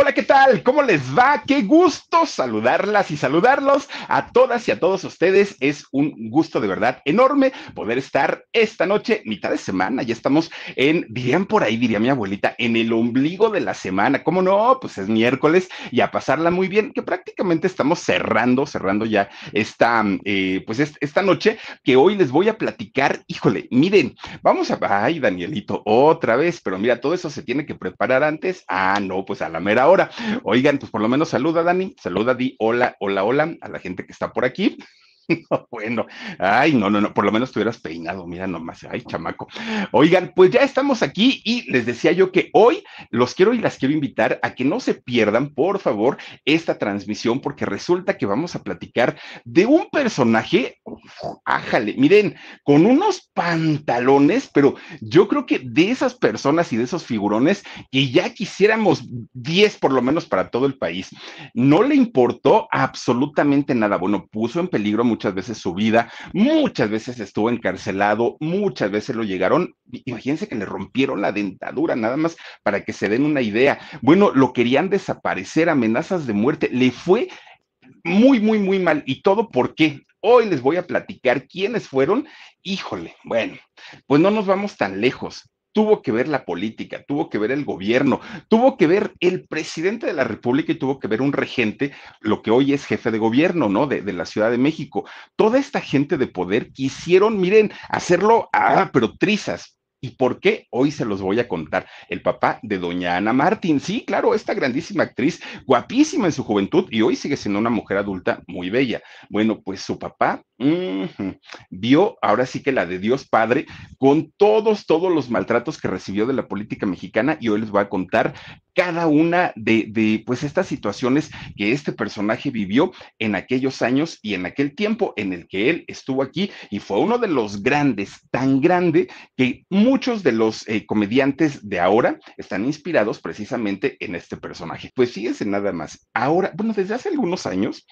Hola, ¿qué tal? ¿Cómo les va? Qué gusto saludarlas y saludarlos a todas y a todos ustedes. Es un gusto de verdad enorme poder estar esta noche, mitad de semana. Ya estamos en, dirían por ahí, diría mi abuelita, en el ombligo de la semana. ¿Cómo no? Pues es miércoles y a pasarla muy bien, que prácticamente estamos cerrando, cerrando ya esta, eh, pues esta noche que hoy les voy a platicar. Híjole, miren, vamos a, ay, Danielito, otra vez, pero mira, todo eso se tiene que preparar antes. Ah, no, pues a la mera ahora. Oigan, pues por lo menos saluda, Dani, saluda, di hola, hola, hola a la gente que está por aquí. bueno, ay, no, no, no, por lo menos tuvieras peinado, mira nomás, ay, chamaco. Oigan, pues ya estamos aquí y les decía yo que hoy los quiero y las quiero invitar a que no se pierdan, por favor, esta transmisión, porque resulta que vamos a platicar de un personaje, ájale, miren, con unos pantalones, pero yo creo que de esas personas y de esos figurones que ya quisiéramos 10 por lo menos para todo el país, no le importó absolutamente nada. Bueno, puso en peligro muchas veces su vida, muchas veces estuvo encarcelado, muchas veces lo llegaron, imagínense que le rompieron la dentadura, nada más para que se den una idea. Bueno, lo querían desaparecer, amenazas de muerte, le fue muy, muy, muy mal. ¿Y todo por qué? Hoy les voy a platicar quiénes fueron. Híjole, bueno, pues no nos vamos tan lejos tuvo que ver la política, tuvo que ver el gobierno, tuvo que ver el presidente de la República y tuvo que ver un regente, lo que hoy es jefe de gobierno, ¿no? De, de la Ciudad de México. Toda esta gente de poder quisieron, miren, hacerlo, ah, pero trizas, ¿Y por qué? Hoy se los voy a contar. El papá de doña Ana Martín, sí, claro, esta grandísima actriz, guapísima en su juventud y hoy sigue siendo una mujer adulta muy bella. Bueno, pues su papá vio ahora sí que la de Dios Padre con todos, todos los maltratos que recibió de la política mexicana y hoy les voy a contar cada una de, de pues estas situaciones que este personaje vivió en aquellos años y en aquel tiempo en el que él estuvo aquí y fue uno de los grandes, tan grande que muchos de los eh, comediantes de ahora están inspirados precisamente en este personaje. Pues fíjense nada más, ahora, bueno, desde hace algunos años,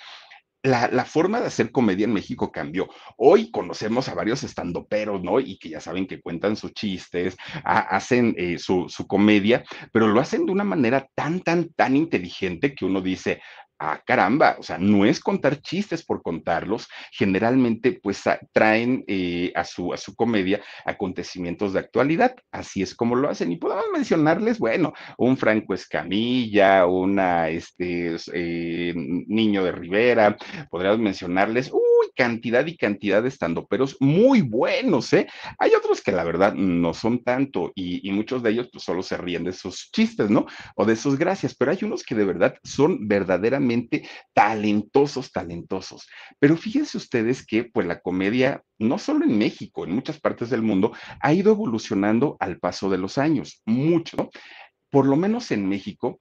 la, forma de hacer comedia en México cambió. Hoy conocemos a varios estandoperos, ¿no? Y que ya saben que cuentan sus chistes, hacen eh, su, su, comedia, pero lo hacen de una manera tan, tan, tan inteligente que uno dice, ah, caramba, o sea, no es contar chistes por contarlos, generalmente pues traen eh, a, su, a su comedia acontecimientos de actualidad, así es como lo hacen. Y podemos mencionarles, bueno, un Franco Escamilla, una, este, eh, Niño de Rivera, podríamos mencionarles, uy, cantidad y cantidad de estandoperos muy buenos, ¿eh? Hay otros que la verdad no son tanto y, muchos de ellos pues solo se ríen de sus chistes, ¿no? O de sus gracias, pero hay unos que de verdad son verdaderamente talentosos, talentosos. Pero fíjense ustedes que pues la comedia, no solo en México, en muchas partes del mundo, ha ido evolucionando al paso de los años, mucho. Por lo menos en México,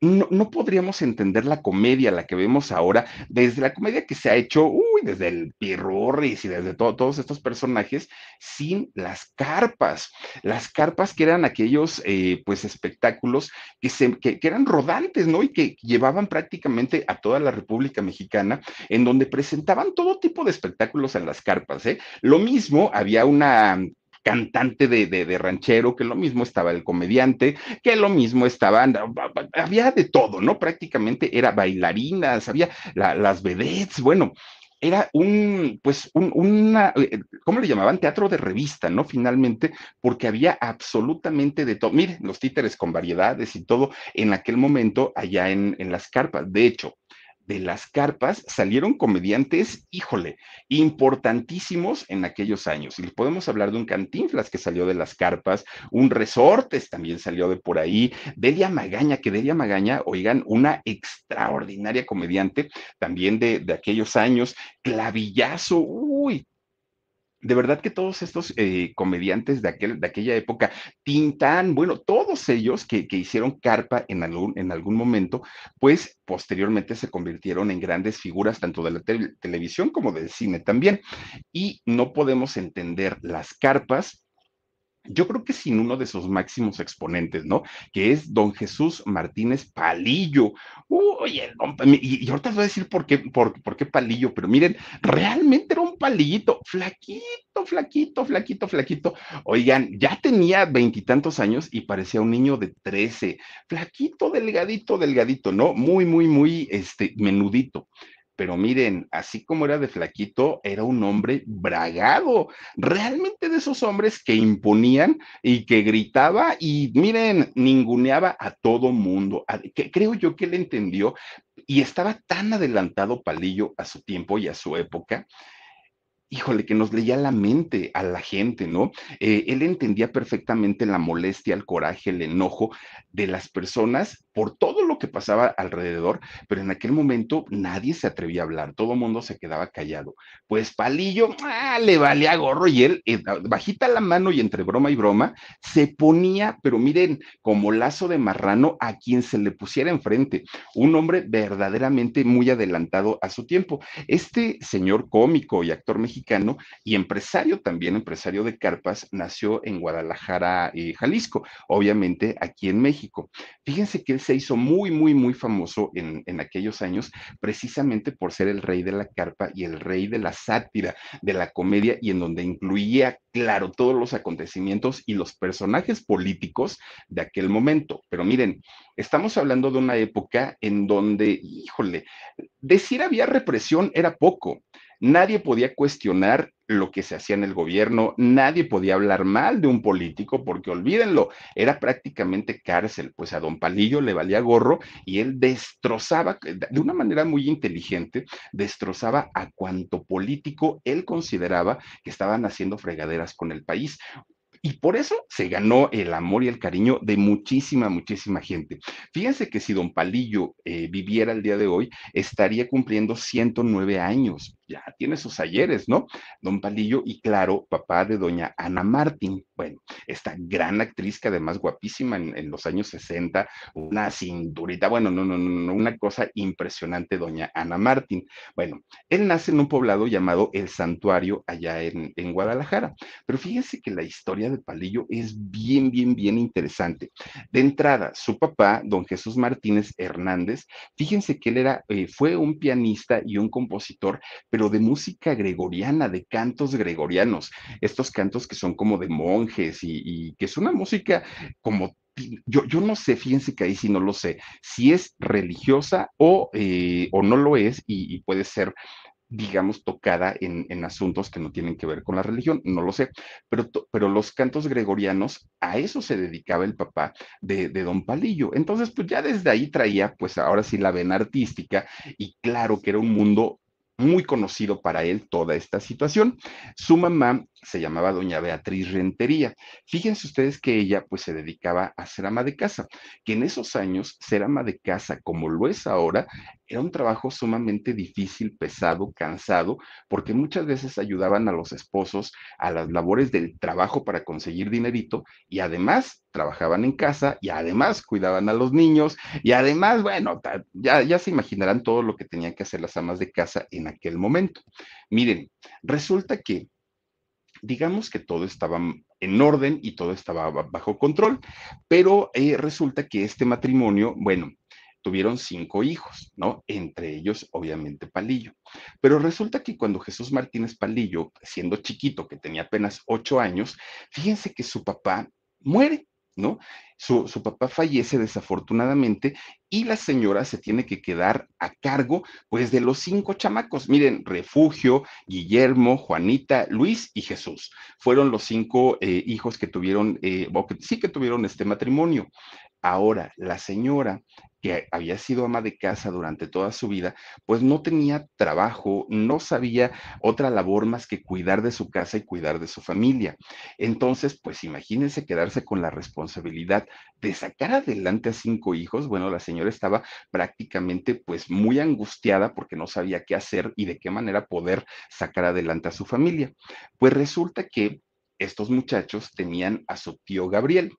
no, podríamos entender la comedia, la que vemos ahora, desde la comedia que se ha hecho, uy, desde el Pirurris y desde todos estos personajes, sin las carpas. Las carpas que eran aquellos, eh, pues, espectáculos que, se, que, eran rodantes, ¿no? Y que llevaban prácticamente a toda la República Mexicana, en donde presentaban todo tipo de espectáculos en las carpas, ¿eh? Lo mismo, había una cantante de, de, ranchero, que lo mismo estaba el comediante, que lo mismo estaban, había de todo, ¿no? Prácticamente era bailarinas, había las vedettes, bueno, era un, pues, un, una, eh, ¿cómo le llamaban? Teatro de revista, ¿no? Finalmente, porque había absolutamente de todo. Miren, los títeres con variedades y todo en aquel momento allá en las carpas. De hecho, de las carpas salieron comediantes, híjole, importantísimos en aquellos años. Y podemos hablar de un Cantinflas que salió de las carpas, un Resortes también salió de por ahí, Delia Magaña, que Delia Magaña, oigan, una extraordinaria comediante también de, de aquellos años, Clavillazo, uy, de verdad que todos estos eh, comediantes de, aquel, de aquella época, Tintán, bueno, todos ellos que, hicieron carpa en algún, en algún momento, pues posteriormente se convirtieron en grandes figuras tanto de la televisión como del cine también. Y no podemos entender las carpas yo creo que sin uno de sus máximos exponentes, ¿no? Que es don Jesús Martínez Palillo. Oye, y, ahorita voy a decir por qué, por, por, qué Palillo, pero miren, realmente era un palillito, flaquito, flaquito, flaquito, flaquito. Oigan, ya tenía veintitantos años y parecía un niño de trece, flaquito, delgadito, delgadito, ¿no? Muy, muy, muy, este, menudito pero miren, así como era de flaquito, era un hombre bragado, realmente de esos hombres que imponían y que gritaba y miren, ninguneaba a todo mundo. Que creo yo que él entendió y estaba tan adelantado Palillo a su tiempo y a su época híjole, que nos leía la mente a la gente, ¿no? Eh, él entendía perfectamente la molestia, el coraje, el enojo de las personas por todo lo que pasaba alrededor, pero en aquel momento nadie se atrevía a hablar, todo el mundo se quedaba callado. Pues Palillo ah, le valía gorro y él, eh, bajita la mano y entre broma y broma, se ponía, pero miren, como lazo de marrano a quien se le pusiera enfrente, un hombre verdaderamente muy adelantado a su tiempo. Este señor cómico y actor mexicano, y empresario también, empresario de carpas, nació en Guadalajara, eh, Jalisco, obviamente aquí en México. Fíjense que él se hizo muy, muy, muy famoso en, en aquellos años precisamente por ser el rey de la carpa y el rey de la sátira, de la comedia y en donde incluía, claro, todos los acontecimientos y los personajes políticos de aquel momento. Pero miren, estamos hablando de una época en donde, híjole, decir había represión era poco. Nadie podía cuestionar lo que se hacía en el gobierno, nadie podía hablar mal de un político, porque olvídenlo, era prácticamente cárcel, pues a don Palillo le valía gorro y él destrozaba, de una manera muy inteligente, destrozaba a cuanto político él consideraba que estaban haciendo fregaderas con el país. Y por eso se ganó el amor y el cariño de muchísima, muchísima gente. Fíjense que si don Palillo eh, viviera el día de hoy, estaría cumpliendo 109 años. Ya tiene sus ayeres, ¿no? Don Palillo y claro, papá de doña Ana Martín. Bueno, esta gran actriz que además guapísima en, los años 60, una cinturita, bueno, no, no, no, una cosa impresionante, doña Ana Martín. Bueno, él nace en un poblado llamado El Santuario allá en, en Guadalajara. Pero fíjense que la historia de Palillo es bien, bien, bien interesante. De entrada, su papá, don Jesús Martínez Hernández, fíjense que él era, eh, fue un pianista y un compositor, pero de música gregoriana, de cantos gregorianos, estos cantos que son como de monjes y, que es una música como yo, yo, no sé, fíjense que ahí sí no lo sé, si es religiosa o, eh, o no lo es y, y, puede ser digamos, tocada en, en, asuntos que no tienen que ver con la religión, no lo sé, pero, pero los cantos gregorianos, a eso se dedicaba el papá de, de, don Palillo. Entonces, pues ya desde ahí traía, pues ahora sí, la vena artística y claro que era un mundo muy conocido para él toda esta situación. Su mamá se llamaba doña Beatriz Rentería. Fíjense ustedes que ella pues se dedicaba a ser ama de casa, que en esos años ser ama de casa como lo es ahora era un trabajo sumamente difícil, pesado, cansado, porque muchas veces ayudaban a los esposos a las labores del trabajo para conseguir dinerito y además trabajaban en casa y además cuidaban a los niños y además, bueno, ya, ya se imaginarán todo lo que tenían que hacer las amas de casa en aquel momento. Miren, resulta que digamos que todo estaba en orden y todo estaba bajo control, pero eh, resulta que este matrimonio, bueno, tuvieron cinco hijos, ¿no? Entre ellos, obviamente, Palillo. Pero resulta que cuando Jesús Martínez Palillo, siendo chiquito, que tenía apenas ocho años, fíjense que su papá muere, ¿no? Su, su, papá fallece desafortunadamente y la señora se tiene que quedar a cargo pues de los cinco chamacos. Miren, Refugio, Guillermo, Juanita, Luis y Jesús. Fueron los cinco eh, hijos que tuvieron, eh, o que sí que tuvieron este matrimonio. Ahora, la señora que había sido ama de casa durante toda su vida, pues no tenía trabajo, no sabía otra labor más que cuidar de su casa y cuidar de su familia. Entonces, pues imagínense quedarse con la responsabilidad de sacar adelante a cinco hijos. Bueno, la señora estaba prácticamente pues muy angustiada porque no sabía qué hacer y de qué manera poder sacar adelante a su familia. Pues resulta que estos muchachos tenían a su tío Gabriel.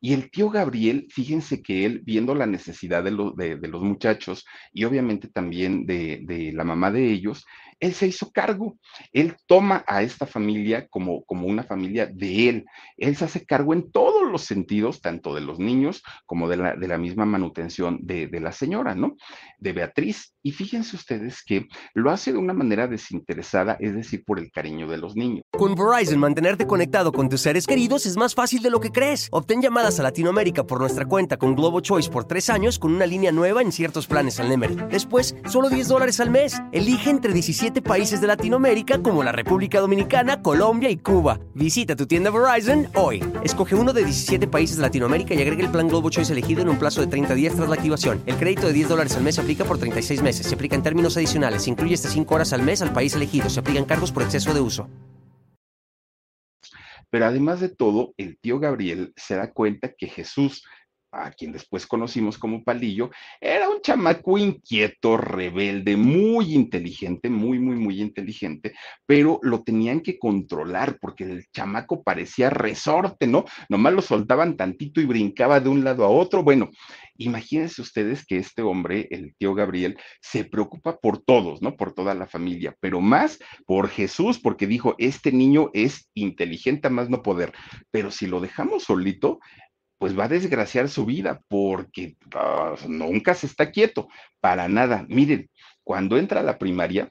Y el tío Gabriel, fíjense que él, viendo la necesidad de, los muchachos y obviamente también de, de, la mamá de ellos, él se hizo cargo. Él toma a esta familia como, como una familia de él. Él se hace cargo en todos los sentidos, tanto de los niños como de la, de la misma manutención de, de la señora, ¿no? De Beatriz. Y fíjense ustedes que lo hace de una manera desinteresada, es decir, por el cariño de los niños. Con Verizon, mantenerte conectado con tus seres queridos es más fácil de lo que crees. Obtén llamadas a Latinoamérica por nuestra cuenta con Globo Choice por tres años con una línea nueva en ciertos planes al Nemery. Después, solo 10 dólares al mes. Elige entre 17 países de Latinoamérica como la República Dominicana, Colombia y Cuba. Visita tu tienda Verizon hoy. Escoge uno de 17 países de Latinoamérica y agrega el plan Globo Choice elegido en un plazo de 30 días tras la activación. El crédito de 10 dólares al mes se aplica por 36 meses. Se aplica en términos adicionales. Se incluye hasta 5 horas al mes al país elegido. Se aplican cargos por exceso de uso. Pero además de todo, el tío Gabriel se da cuenta que Jesús a quien después conocimos como Palillo, era un chamaco inquieto, rebelde, muy inteligente, muy, muy, muy inteligente, pero lo tenían que controlar porque el chamaco parecía resorte, ¿no? Nomás lo soltaban tantito y brincaba de un lado a otro. Bueno, imagínense ustedes que este hombre, el tío Gabriel, se preocupa por todos, ¿no? Por toda la familia, pero más por Jesús, porque dijo, este niño es inteligente a más no poder, pero si lo dejamos solito, pues va a desgraciar su vida porque ah, nunca se está quieto, para nada. Miren, cuando entra a la primaria,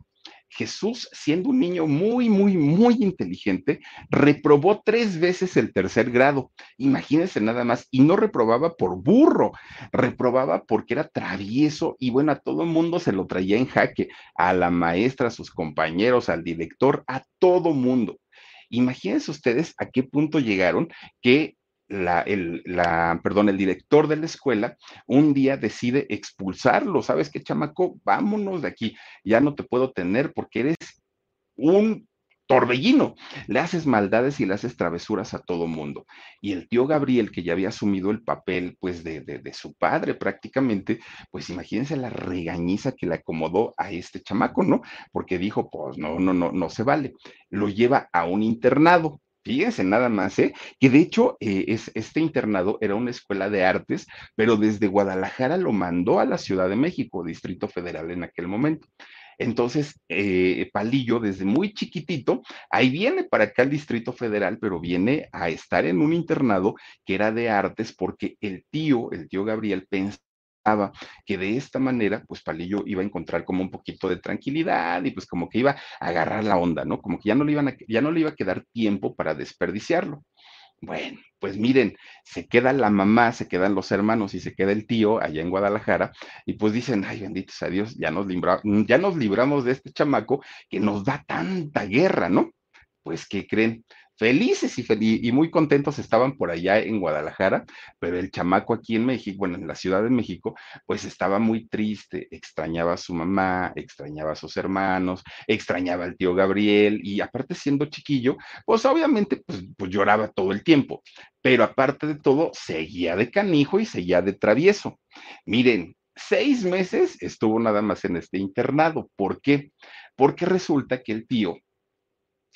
Jesús, siendo un niño muy, muy, muy inteligente, reprobó tres veces el tercer grado. Imagínense nada más, y no reprobaba por burro, reprobaba porque era travieso y bueno, a todo el mundo se lo traía en jaque, a la maestra, a sus compañeros, al director, a todo mundo. Imagínense ustedes a qué punto llegaron que la, el, la, perdón, el director de la escuela un día decide expulsarlo. ¿Sabes qué, chamaco? Vámonos de aquí. Ya no te puedo tener porque eres un torbellino. Le haces maldades y le haces travesuras a todo mundo. Y el tío Gabriel, que ya había asumido el papel, pues, de, de, de, su padre prácticamente, pues imagínense la regañiza que le acomodó a este chamaco, ¿no? Porque dijo, pues, no, no, no, no se vale. Lo lleva a un internado. Fíjense nada más, ¿eh? Que de hecho eh, es, este internado era una escuela de artes, pero desde Guadalajara lo mandó a la Ciudad de México, Distrito Federal en aquel momento. Entonces, eh, Palillo, desde muy chiquitito, ahí viene para acá el Distrito Federal, pero viene a estar en un internado que era de artes porque el tío, el tío Gabriel, pensaba que de esta manera, pues Palillo iba a encontrar como un poquito de tranquilidad y pues como que iba a agarrar la onda, ¿no? Como que ya no le, iban a, ya no le iba a quedar tiempo para desperdiciarlo. Bueno, pues miren, se queda la mamá, se quedan los hermanos y se queda el tío allá en Guadalajara y pues dicen, ay, benditos a Dios, ya nos, libra, ya nos libramos de este chamaco que nos da tanta guerra, ¿no? Pues, ¿qué creen? Felices y, y, muy contentos estaban por allá en Guadalajara, pero el chamaco aquí en México, bueno, en la Ciudad de México, pues estaba muy triste, extrañaba a su mamá, extrañaba a sus hermanos, extrañaba al tío Gabriel y aparte siendo chiquillo, pues obviamente pues, pues lloraba todo el tiempo, pero aparte de todo, seguía de canijo y seguía de travieso. Miren, seis meses estuvo nada más en este internado. ¿Por qué? Porque resulta que el tío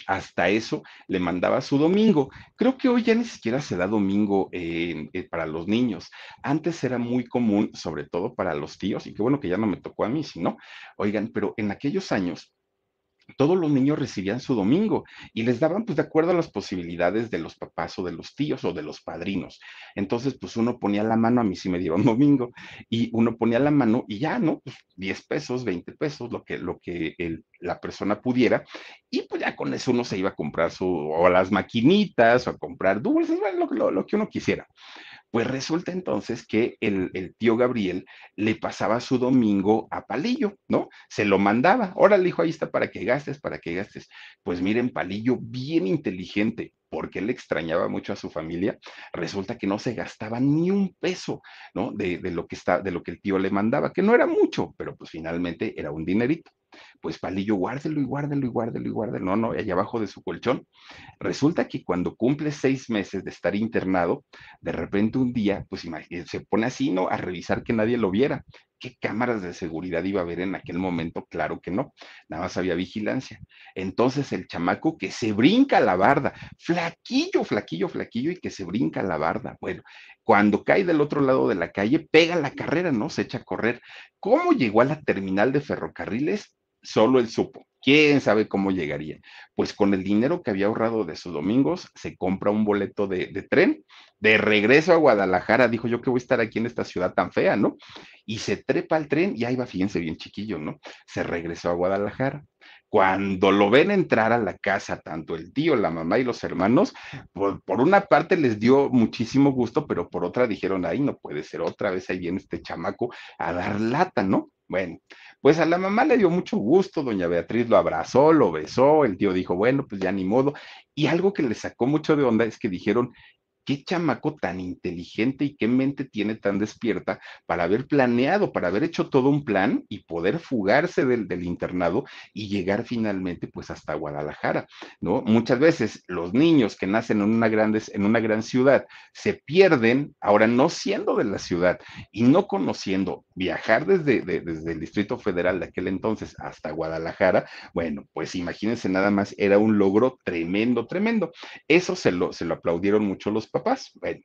hasta eso le mandaba su domingo. Creo que hoy ya ni siquiera se da domingo eh, eh, para los niños. Antes era muy común, sobre todo para los tíos, y qué bueno que ya no me tocó a mí, sino, oigan, pero en aquellos años todos los niños recibían su domingo y les daban pues de acuerdo a las posibilidades de los papás o de los tíos o de los padrinos. Entonces pues uno ponía la mano, a mí sí me dieron domingo, y uno ponía la mano y ya, ¿no? Pues 10 pesos, 20 pesos, lo que, lo que la persona pudiera, y pues ya con eso uno se iba a comprar su, o las maquinitas, o a comprar dulces, lo, lo, lo que uno quisiera. Pues resulta entonces que el, el, tío Gabriel le pasaba su domingo a Palillo, ¿no? Se lo mandaba. Órale, hijo, ahí está para que gastes, para que gastes. Pues miren, Palillo, bien inteligente, porque él extrañaba mucho a su familia, resulta que no se gastaba ni un peso, ¿no? De, de, lo que está, de lo que el tío le mandaba, que no era mucho, pero pues finalmente era un dinerito pues Palillo, guárdelo y guárdelo y guárdelo y guárdelo, no, no, allá abajo de su colchón. Resulta que cuando cumple seis meses de estar internado, de repente un día, pues se pone así, ¿no? A revisar que nadie lo viera. ¿Qué cámaras de seguridad iba a haber en aquel momento? Claro que no, nada más había vigilancia. Entonces el chamaco que se brinca la barda, flaquillo, flaquillo, flaquillo y que se brinca la barda. Bueno, cuando cae del otro lado de la calle, pega la carrera, ¿no? Se echa a correr. ¿Cómo llegó a la terminal de ferrocarriles? Solo él supo. ¿Quién sabe cómo llegaría? Pues con el dinero que había ahorrado de sus domingos, se compra un boleto de, de, tren de regreso a Guadalajara. Dijo yo que voy a estar aquí en esta ciudad tan fea, ¿no? Y se trepa al tren y ahí va, fíjense bien chiquillo, ¿no? Se regresó a Guadalajara. Cuando lo ven entrar a la casa, tanto el tío, la mamá y los hermanos, por, por, una parte les dio muchísimo gusto, pero por otra dijeron, ay, no puede ser otra vez, ahí viene este chamaco a dar lata, ¿no? Bueno, pues a la mamá le dio mucho gusto, doña Beatriz lo abrazó, lo besó, el tío dijo, bueno, pues ya ni modo. Y algo que le sacó mucho de onda es que dijeron, qué chamaco tan inteligente y qué mente tiene tan despierta para haber planeado, para haber hecho todo un plan y poder fugarse del, internado y llegar finalmente pues hasta Guadalajara, ¿no? Muchas veces los niños que nacen en una, grandes, en una gran ciudad se pierden, ahora no siendo de la ciudad y no conociendo viajar desde, de, desde el Distrito Federal de aquel entonces hasta Guadalajara, bueno, pues imagínense nada más, era un logro tremendo, tremendo. Eso se lo, se lo aplaudieron mucho los papás. Bueno,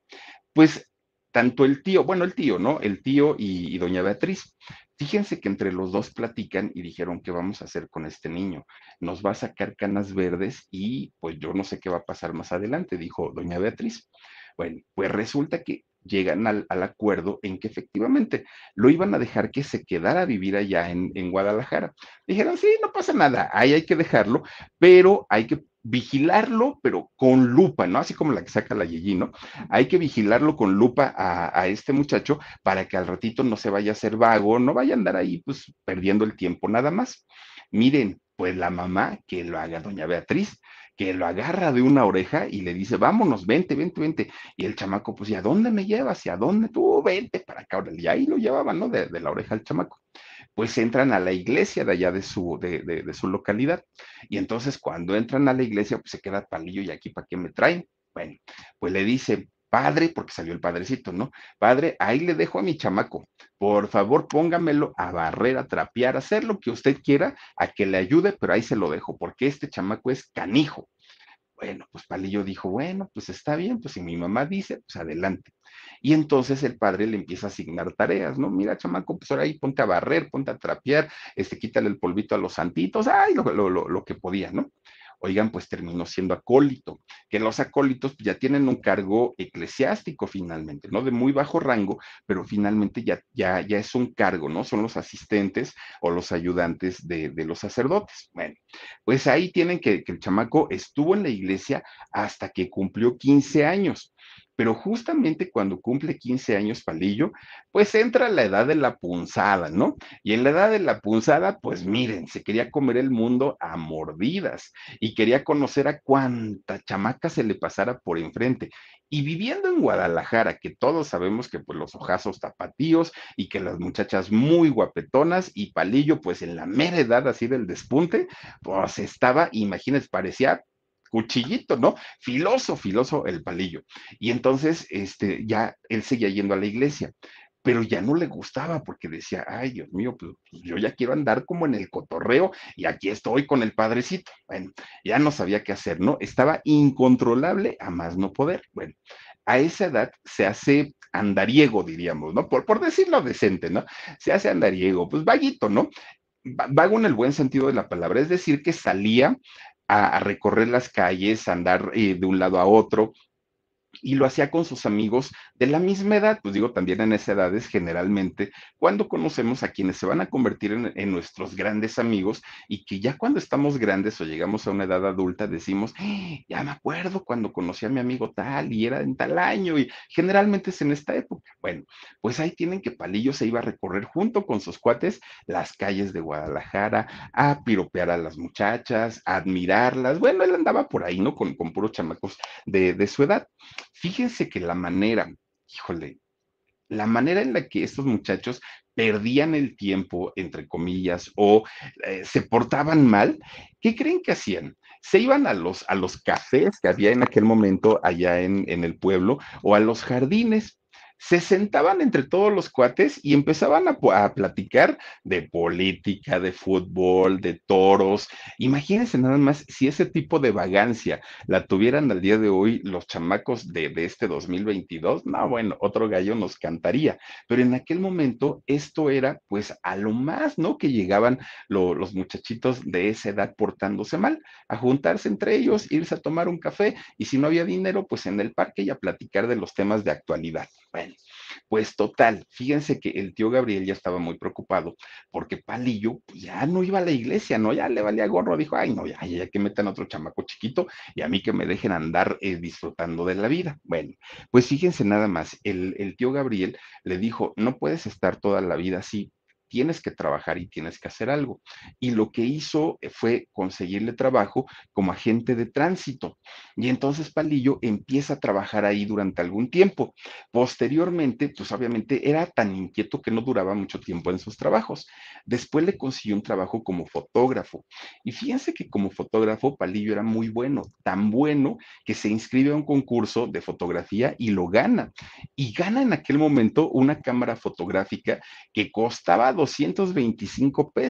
pues tanto el tío, bueno, el tío, ¿no? El tío y, doña Beatriz. Fíjense que entre los dos platican y dijeron, ¿qué vamos a hacer con este niño? Nos va a sacar canas verdes y pues yo no sé qué va a pasar más adelante, dijo doña Beatriz. Bueno, pues resulta que llegan al, acuerdo en que efectivamente lo iban a dejar que se quedara a vivir allá en, en Guadalajara. Dijeron, sí, no pasa nada, ahí hay que dejarlo, pero hay que vigilarlo, pero con lupa, ¿no? Así como la que saca la Yeyi, ¿no? Hay que vigilarlo con lupa a, a, este muchacho para que al ratito no se vaya a hacer vago, no vaya a andar ahí, pues, perdiendo el tiempo nada más. Miren, pues la mamá, que lo haga doña Beatriz, que lo agarra de una oreja y le dice, vámonos, vente, vente, vente. Y el chamaco, pues, ¿y a dónde me llevas? ¿Y a dónde? Tú, vente para acá. Y ahí lo llevaban, ¿no? De, de la oreja al chamaco pues entran a la iglesia de allá de su, de, de, de, su localidad. Y entonces cuando entran a la iglesia, pues se queda palillo y aquí, ¿para qué me traen? Bueno, pues le dice, padre, porque salió el padrecito, ¿no? Padre, ahí le dejo a mi chamaco. Por favor, póngamelo a barrer, a trapear, a hacer lo que usted quiera, a que le ayude, pero ahí se lo dejo, porque este chamaco es canijo. Bueno, pues Palillo dijo, bueno, pues está bien, pues si mi mamá dice, pues adelante. Y entonces el padre le empieza a asignar tareas, ¿no? Mira, chamaco, pues ahora ahí ponte a barrer, ponte a trapear, este, quítale el polvito a los santitos, ay, lo, lo, que podía, ¿no? Oigan, pues terminó siendo acólito, que los acólitos ya tienen un cargo eclesiástico finalmente, ¿no? De muy bajo rango, pero finalmente ya, ya, ya es un cargo, ¿no? Son los asistentes o los ayudantes de, de los sacerdotes. Bueno, pues ahí tienen que, que el chamaco estuvo en la iglesia hasta que cumplió 15 años pero justamente cuando cumple 15 años Palillo, pues entra la edad de la punzada, ¿no? Y en la edad de la punzada, pues miren, se quería comer el mundo a mordidas y quería conocer a cuánta chamaca se le pasara por enfrente. Y viviendo en Guadalajara, que todos sabemos que pues los ojazos tapatíos y que las muchachas muy guapetonas y Palillo pues en la mera edad así del despunte, pues estaba, imagínense, parecía cuchillito, ¿no? Filoso, filoso el palillo. Y entonces, este, ya él seguía yendo a la iglesia, pero ya no le gustaba porque decía, ay, Dios mío, pues, pues, yo ya quiero andar como en el cotorreo y aquí estoy con el padrecito. Bueno, ya no sabía qué hacer, ¿no? Estaba incontrolable a más no poder. Bueno, a esa edad se hace andariego, diríamos, ¿no? Por, por decirlo decente, ¿no? Se hace andariego, pues vaguito, ¿no? Vago en el buen sentido de la palabra, es decir, que salía a, recorrer las calles, a andar eh, de un lado a otro, y lo hacía con sus amigos de la misma edad, pues digo, también en esa edad es generalmente cuando conocemos a quienes se van a convertir en, nuestros grandes amigos y que ya cuando estamos grandes o llegamos a una edad adulta decimos, ¡Ah! ya me acuerdo cuando conocí a mi amigo tal y era en tal año y generalmente es en esta época. Bueno, pues ahí tienen que Palillo se iba a recorrer junto con sus cuates las calles de Guadalajara, a piropear a las muchachas, a admirarlas. Bueno, él andaba por ahí, ¿no? Con, con puros chamacos de su edad. Fíjense que la manera, híjole, la manera en la que estos muchachos perdían el tiempo, entre comillas, o eh, se portaban mal, ¿qué creen que hacían? Se iban a los, a los cafés que había en aquel momento allá en, en el pueblo o a los jardines se sentaban entre todos los cuates y empezaban a, platicar de política, de fútbol, de toros. Imagínense nada más si ese tipo de vagancia la tuvieran al día de hoy los chamacos de, este 2022, no, bueno, otro gallo nos cantaría, pero en aquel momento esto era pues a lo más, ¿no? Que llegaban los muchachitos de esa edad portándose mal, a juntarse entre ellos, irse a tomar un café y si no había dinero, pues en el parque y a platicar de los temas de actualidad. Bueno, pues total, fíjense que el tío Gabriel ya estaba muy preocupado porque Palillo pues, ya no iba a la iglesia, ¿no? Ya le valía gorro, dijo, ay, no, ya, ya que metan otro chamaco chiquito y a mí que me dejen andar eh, disfrutando de la vida. Bueno, pues fíjense nada más, el, el tío Gabriel le dijo, no puedes estar toda la vida así, tienes que trabajar y tienes que hacer algo. Y lo que hizo eh, fue conseguirle trabajo como agente de tránsito. Y entonces Palillo empieza a trabajar ahí durante algún tiempo. Posteriormente, pues obviamente era tan inquieto que no duraba mucho tiempo en sus trabajos. Después le consiguió un trabajo como fotógrafo. Y fíjense que como fotógrafo Palillo era muy bueno, tan bueno que se inscribe a un concurso de fotografía y lo gana. Y gana en aquel momento una cámara fotográfica que costaba 225 pesos.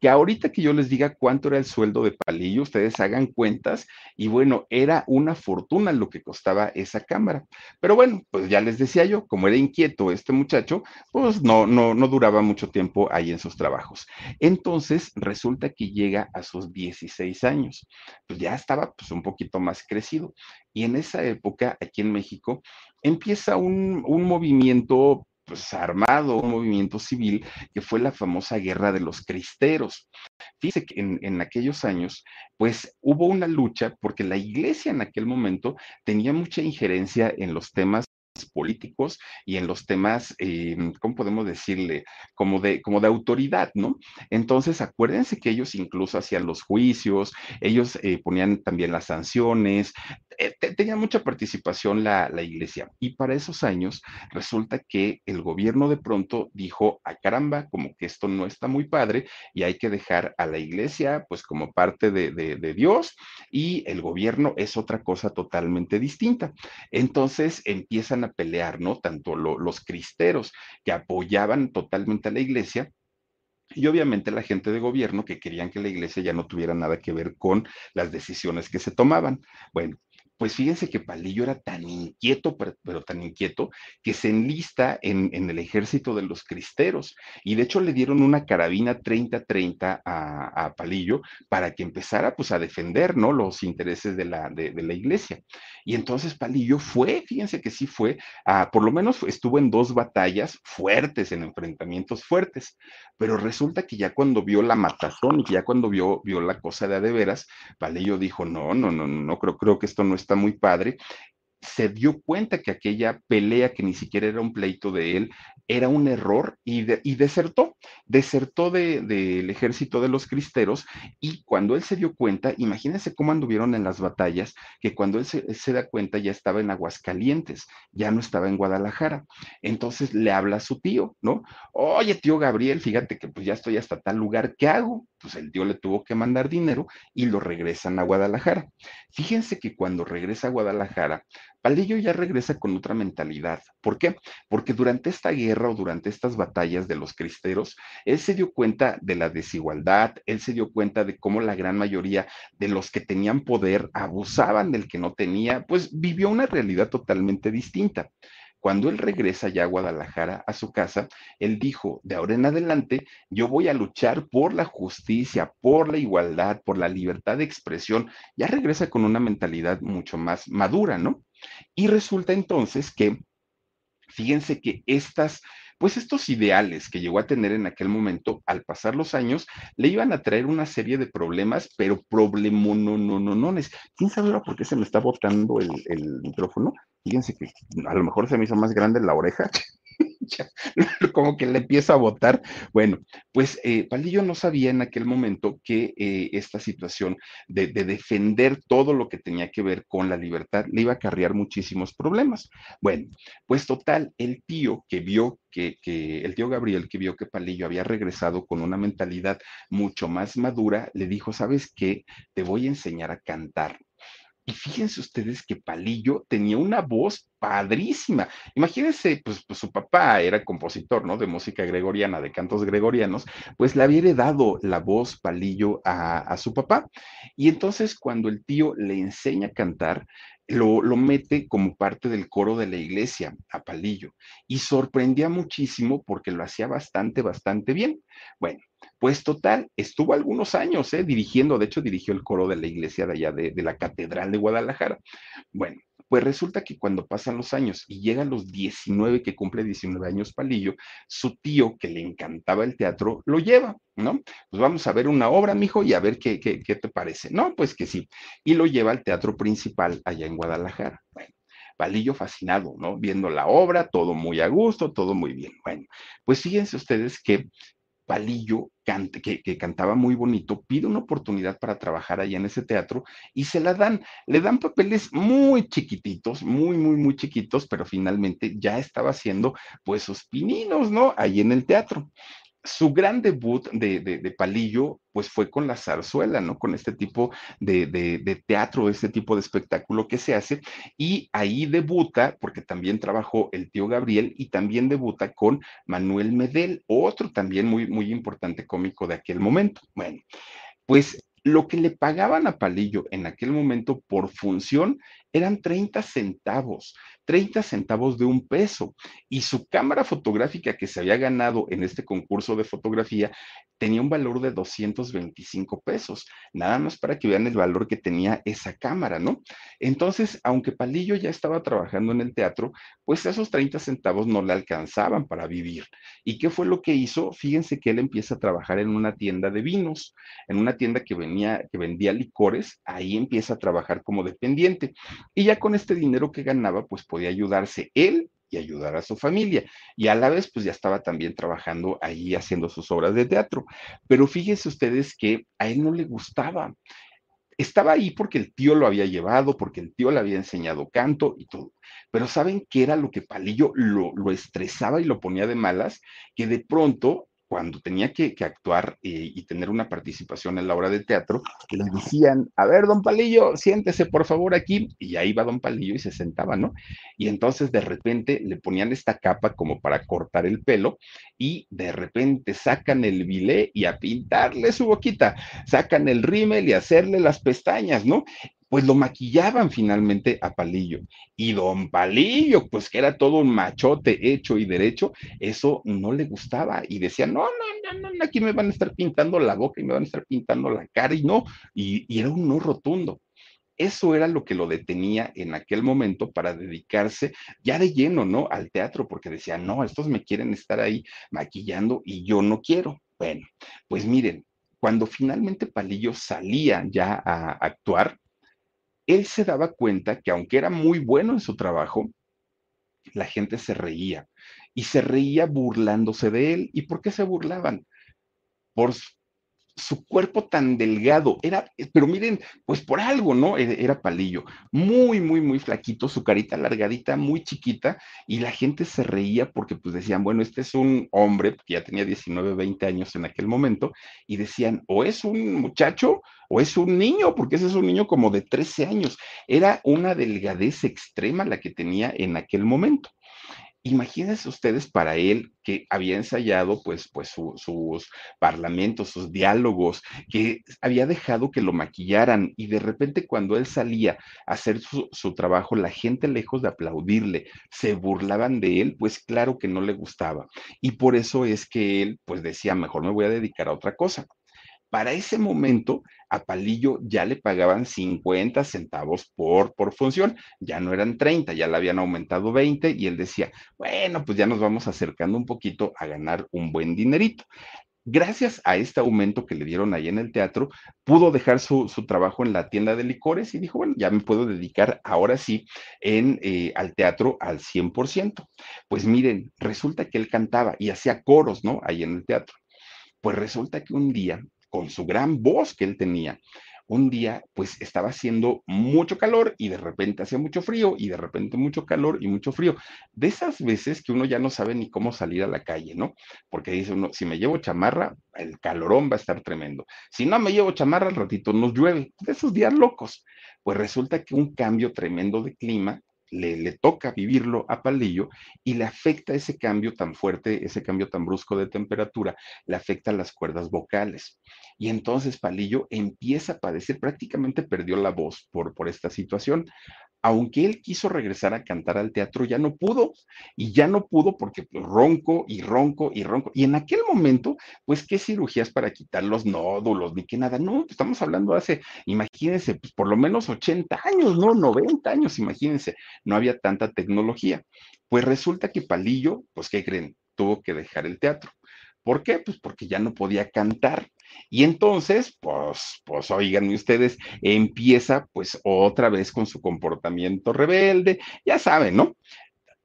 Que ahorita que yo les diga cuánto era el sueldo de Palillo, ustedes hagan cuentas y bueno, era una fortuna lo que costaba esa cámara. Pero bueno, pues ya les decía yo, como era inquieto este muchacho, pues no, no, no duraba mucho tiempo ahí en sus trabajos. Entonces resulta que llega a sus 16 años, pues ya estaba pues un poquito más crecido. Y en esa época, aquí en México, empieza un, un movimiento pues, armado, un movimiento civil, que fue la famosa Guerra de los Cristeros. Fíjese que en, en, aquellos años, pues hubo una lucha porque la iglesia en aquel momento tenía mucha injerencia en los temas políticos y en los temas, eh, ¿cómo podemos decirle? Como de, como de autoridad, ¿no? Entonces, acuérdense que ellos incluso hacían los juicios, ellos eh, ponían también las sanciones, tenía mucha participación la, la, iglesia. Y para esos años resulta que el gobierno de pronto dijo, a caramba, como que esto no está muy padre y hay que dejar a la iglesia pues como parte de, de, Dios y el gobierno es otra cosa totalmente distinta. Entonces empiezan a pelear, ¿no? Tanto lo, los cristeros que apoyaban totalmente a la iglesia y obviamente la gente de gobierno que querían que la iglesia ya no tuviera nada que ver con las decisiones que se tomaban. Bueno, pues fíjense que Palillo era tan inquieto, pero, tan inquieto, que se enlista en, el ejército de los cristeros. Y de hecho le dieron una carabina 30-30 a, a, Palillo para que empezara pues a defender, ¿no? Los intereses de la, de, la iglesia. Y entonces Palillo fue, fíjense que sí fue, por lo menos estuvo en dos batallas fuertes, en enfrentamientos fuertes. Pero resulta que ya cuando vio la matazón y ya cuando vio, vio la cosa de a de veras, Palillo dijo, no, no, no, no, creo, creo que esto no es está muy padre, se dio cuenta que aquella pelea, que ni siquiera era un pleito de él, era un error y, desertó, desertó del ejército de los cristeros y cuando él se dio cuenta, imagínense cómo anduvieron en las batallas, que cuando él se, se, da cuenta ya estaba en Aguascalientes, ya no estaba en Guadalajara. Entonces le habla a su tío, ¿no? Oye, tío Gabriel, fíjate que pues ya estoy hasta tal lugar, ¿qué hago? pues el tío le tuvo que mandar dinero y lo regresan a Guadalajara. Fíjense que cuando regresa a Guadalajara, Palillo ya regresa con otra mentalidad. ¿Por qué? Porque durante esta guerra o durante estas batallas de los cristeros, él se dio cuenta de la desigualdad, él se dio cuenta de cómo la gran mayoría de los que tenían poder abusaban del que no tenía, pues vivió una realidad totalmente distinta. Cuando él regresa ya a Guadalajara, a su casa, él dijo, de ahora en adelante, yo voy a luchar por la justicia, por la igualdad, por la libertad de expresión. Ya regresa con una mentalidad mucho más madura, ¿no? Y resulta entonces que, fíjense que estas pues estos ideales que llegó a tener en aquel momento, al pasar los años, le iban a traer una serie de problemas, pero problemonononones. ¿Quién sabe ahora por qué se me está botando el, el micrófono? Fíjense que a lo mejor se me hizo más grande la oreja. como que le empieza a votar. Bueno, pues eh, Palillo no sabía en aquel momento que eh, esta situación de, defender todo lo que tenía que ver con la libertad le iba a acarrear muchísimos problemas. Bueno, pues total, el tío que vio que, que, el tío Gabriel que vio que Palillo había regresado con una mentalidad mucho más madura, le dijo, ¿sabes qué? Te voy a enseñar a cantar. Y fíjense ustedes que Palillo tenía una voz padrísima. Imagínense, pues, pues, su papá era compositor, ¿no? De música gregoriana, de cantos gregorianos, pues le había dado la voz Palillo a, a su papá. Y entonces cuando el tío le enseña a cantar, lo, lo, mete como parte del coro de la iglesia a Palillo y sorprendía muchísimo porque lo hacía bastante, bastante bien. Bueno, pues total, estuvo algunos años ¿eh? dirigiendo, de hecho dirigió el coro de la iglesia de allá de, la Catedral de Guadalajara. Bueno, pues resulta que cuando pasan los años y llegan los 19, que cumple 19 años Palillo, su tío, que le encantaba el teatro, lo lleva, ¿no? Pues vamos a ver una obra, mijo, y a ver qué, qué, qué te parece. No, pues que sí. Y lo lleva al teatro principal allá en Guadalajara. Bueno. Palillo fascinado, ¿no? Viendo la obra, todo muy a gusto, todo muy bien. Bueno, pues fíjense ustedes que Palillo, que, cantaba muy bonito, pide una oportunidad para trabajar allá en ese teatro y se la dan. Le dan papeles muy chiquititos, muy, muy, muy chiquitos, pero finalmente ya estaba haciendo pues sus pininos, ¿no? Ahí en el teatro su gran debut de, de, Palillo, pues fue con la zarzuela, ¿no? Con este tipo de, de, teatro, este tipo de espectáculo que se hace. Y ahí debuta, porque también trabajó el tío Gabriel y también debuta con Manuel Medel, otro también muy, muy importante cómico de aquel momento. Bueno, pues lo que le pagaban a Palillo en aquel momento por función eran 30 centavos. 30 centavos de un peso. Y su cámara fotográfica que se había ganado en este concurso de fotografía tenía un valor de 225 pesos. Nada más para que vean el valor que tenía esa cámara, ¿no? Entonces, aunque Palillo ya estaba trabajando en el teatro, pues esos 30 centavos no le alcanzaban para vivir. ¿Y qué fue lo que hizo? Fíjense que él empieza a trabajar en una tienda de vinos, en una tienda que venía, que vendía licores, ahí empieza a trabajar como dependiente. Y ya con este dinero que ganaba, pues podía ayudarse él y ayudar a su familia. Y a la vez, pues ya estaba también trabajando ahí haciendo sus obras de teatro. Pero fíjense ustedes que a él no le gustaba. Estaba ahí porque el tío lo había llevado, porque el tío le había enseñado canto y todo. Pero ¿saben qué era lo que Palillo lo, lo estresaba y lo ponía de malas? Que de pronto cuando tenía que, actuar eh, y tener una participación en la obra de teatro, le decían, a ver, don Palillo, siéntese por favor aquí, y ahí va don Palillo y se sentaba, ¿no? Y entonces de repente le ponían esta capa como para cortar el pelo, y de repente sacan el bilé y a pintarle su boquita, sacan el rímel y hacerle las pestañas, ¿no? Pues lo maquillaban finalmente a Palillo. Y don Palillo, pues que era todo un machote hecho y derecho, eso no le gustaba y decía, no, no, no, no, aquí me van a estar pintando la boca y me van a estar pintando la cara y no, y, y era un no rotundo. Eso era lo que lo detenía en aquel momento para dedicarse ya de lleno, ¿no? Al teatro, porque decía, no, estos me quieren estar ahí maquillando y yo no quiero. Bueno, pues miren, cuando finalmente Palillo salía ya a actuar, él se daba cuenta que aunque era muy bueno en su trabajo, la gente se reía y se reía burlándose de él. ¿Y por qué se burlaban? Por su cuerpo tan delgado, era, pero miren, pues por algo, ¿no? Era, palillo, muy, muy, muy flaquito, su carita alargadita, muy chiquita, y la gente se reía porque pues decían, bueno, este es un hombre que ya tenía 19, 20 años en aquel momento, y decían, o es un muchacho o es un niño, porque ese es un niño como de 13 años. Era una delgadez extrema la que tenía en aquel momento. Imagínense ustedes para él que había ensayado pues, pues sus parlamentos, sus diálogos, que había dejado que lo maquillaran y de repente cuando él salía a hacer su, su trabajo, la gente lejos de aplaudirle, se burlaban de él, pues claro que no le gustaba. Y por eso es que él pues decía, mejor me voy a dedicar a otra cosa. Para ese momento, a Palillo ya le pagaban 50 centavos por, por función, ya no eran 30, ya le habían aumentado 20 y él decía, bueno, pues ya nos vamos acercando un poquito a ganar un buen dinerito gracias a este aumento que le dieron ahí en el teatro, pudo dejar su, trabajo en la tienda de licores y dijo, bueno, ya me puedo dedicar ahora sí en, eh, al teatro al 100%. Pues miren, resulta que él cantaba y hacía coros, ¿no? Ahí en el teatro. Pues resulta que un día con su gran voz que él tenía. Un día, pues estaba haciendo mucho calor y de repente hacía mucho frío y de repente mucho calor y mucho frío. De esas veces que uno ya no sabe ni cómo salir a la calle, ¿no? Porque dice uno, si me llevo chamarra, el calorón va a estar tremendo. Si no me llevo chamarra, al ratito nos llueve. De esos días locos. Pues resulta que un cambio tremendo de clima le, toca vivirlo a Palillo y le afecta ese cambio tan fuerte, ese cambio tan brusco de temperatura, le afecta las cuerdas vocales. Y entonces Palillo empieza a padecer, prácticamente perdió la voz por, por esta situación aunque él quiso regresar a cantar al teatro, ya no pudo, y ya no pudo porque pues, ronco y ronco y ronco. Y en aquel momento, pues, ¿qué cirugías para quitar los nódulos, ni qué nada? No, estamos hablando hace, imagínense, pues, por lo menos 80 años, ¿no? 90 años, imagínense, no había tanta tecnología. Pues resulta que Palillo, pues, ¿qué creen? Tuvo que dejar el teatro. ¿Por qué? Pues porque ya no podía cantar. Y entonces, pues, pues oiganme ustedes, empieza pues otra vez con su comportamiento rebelde, ya saben, ¿no?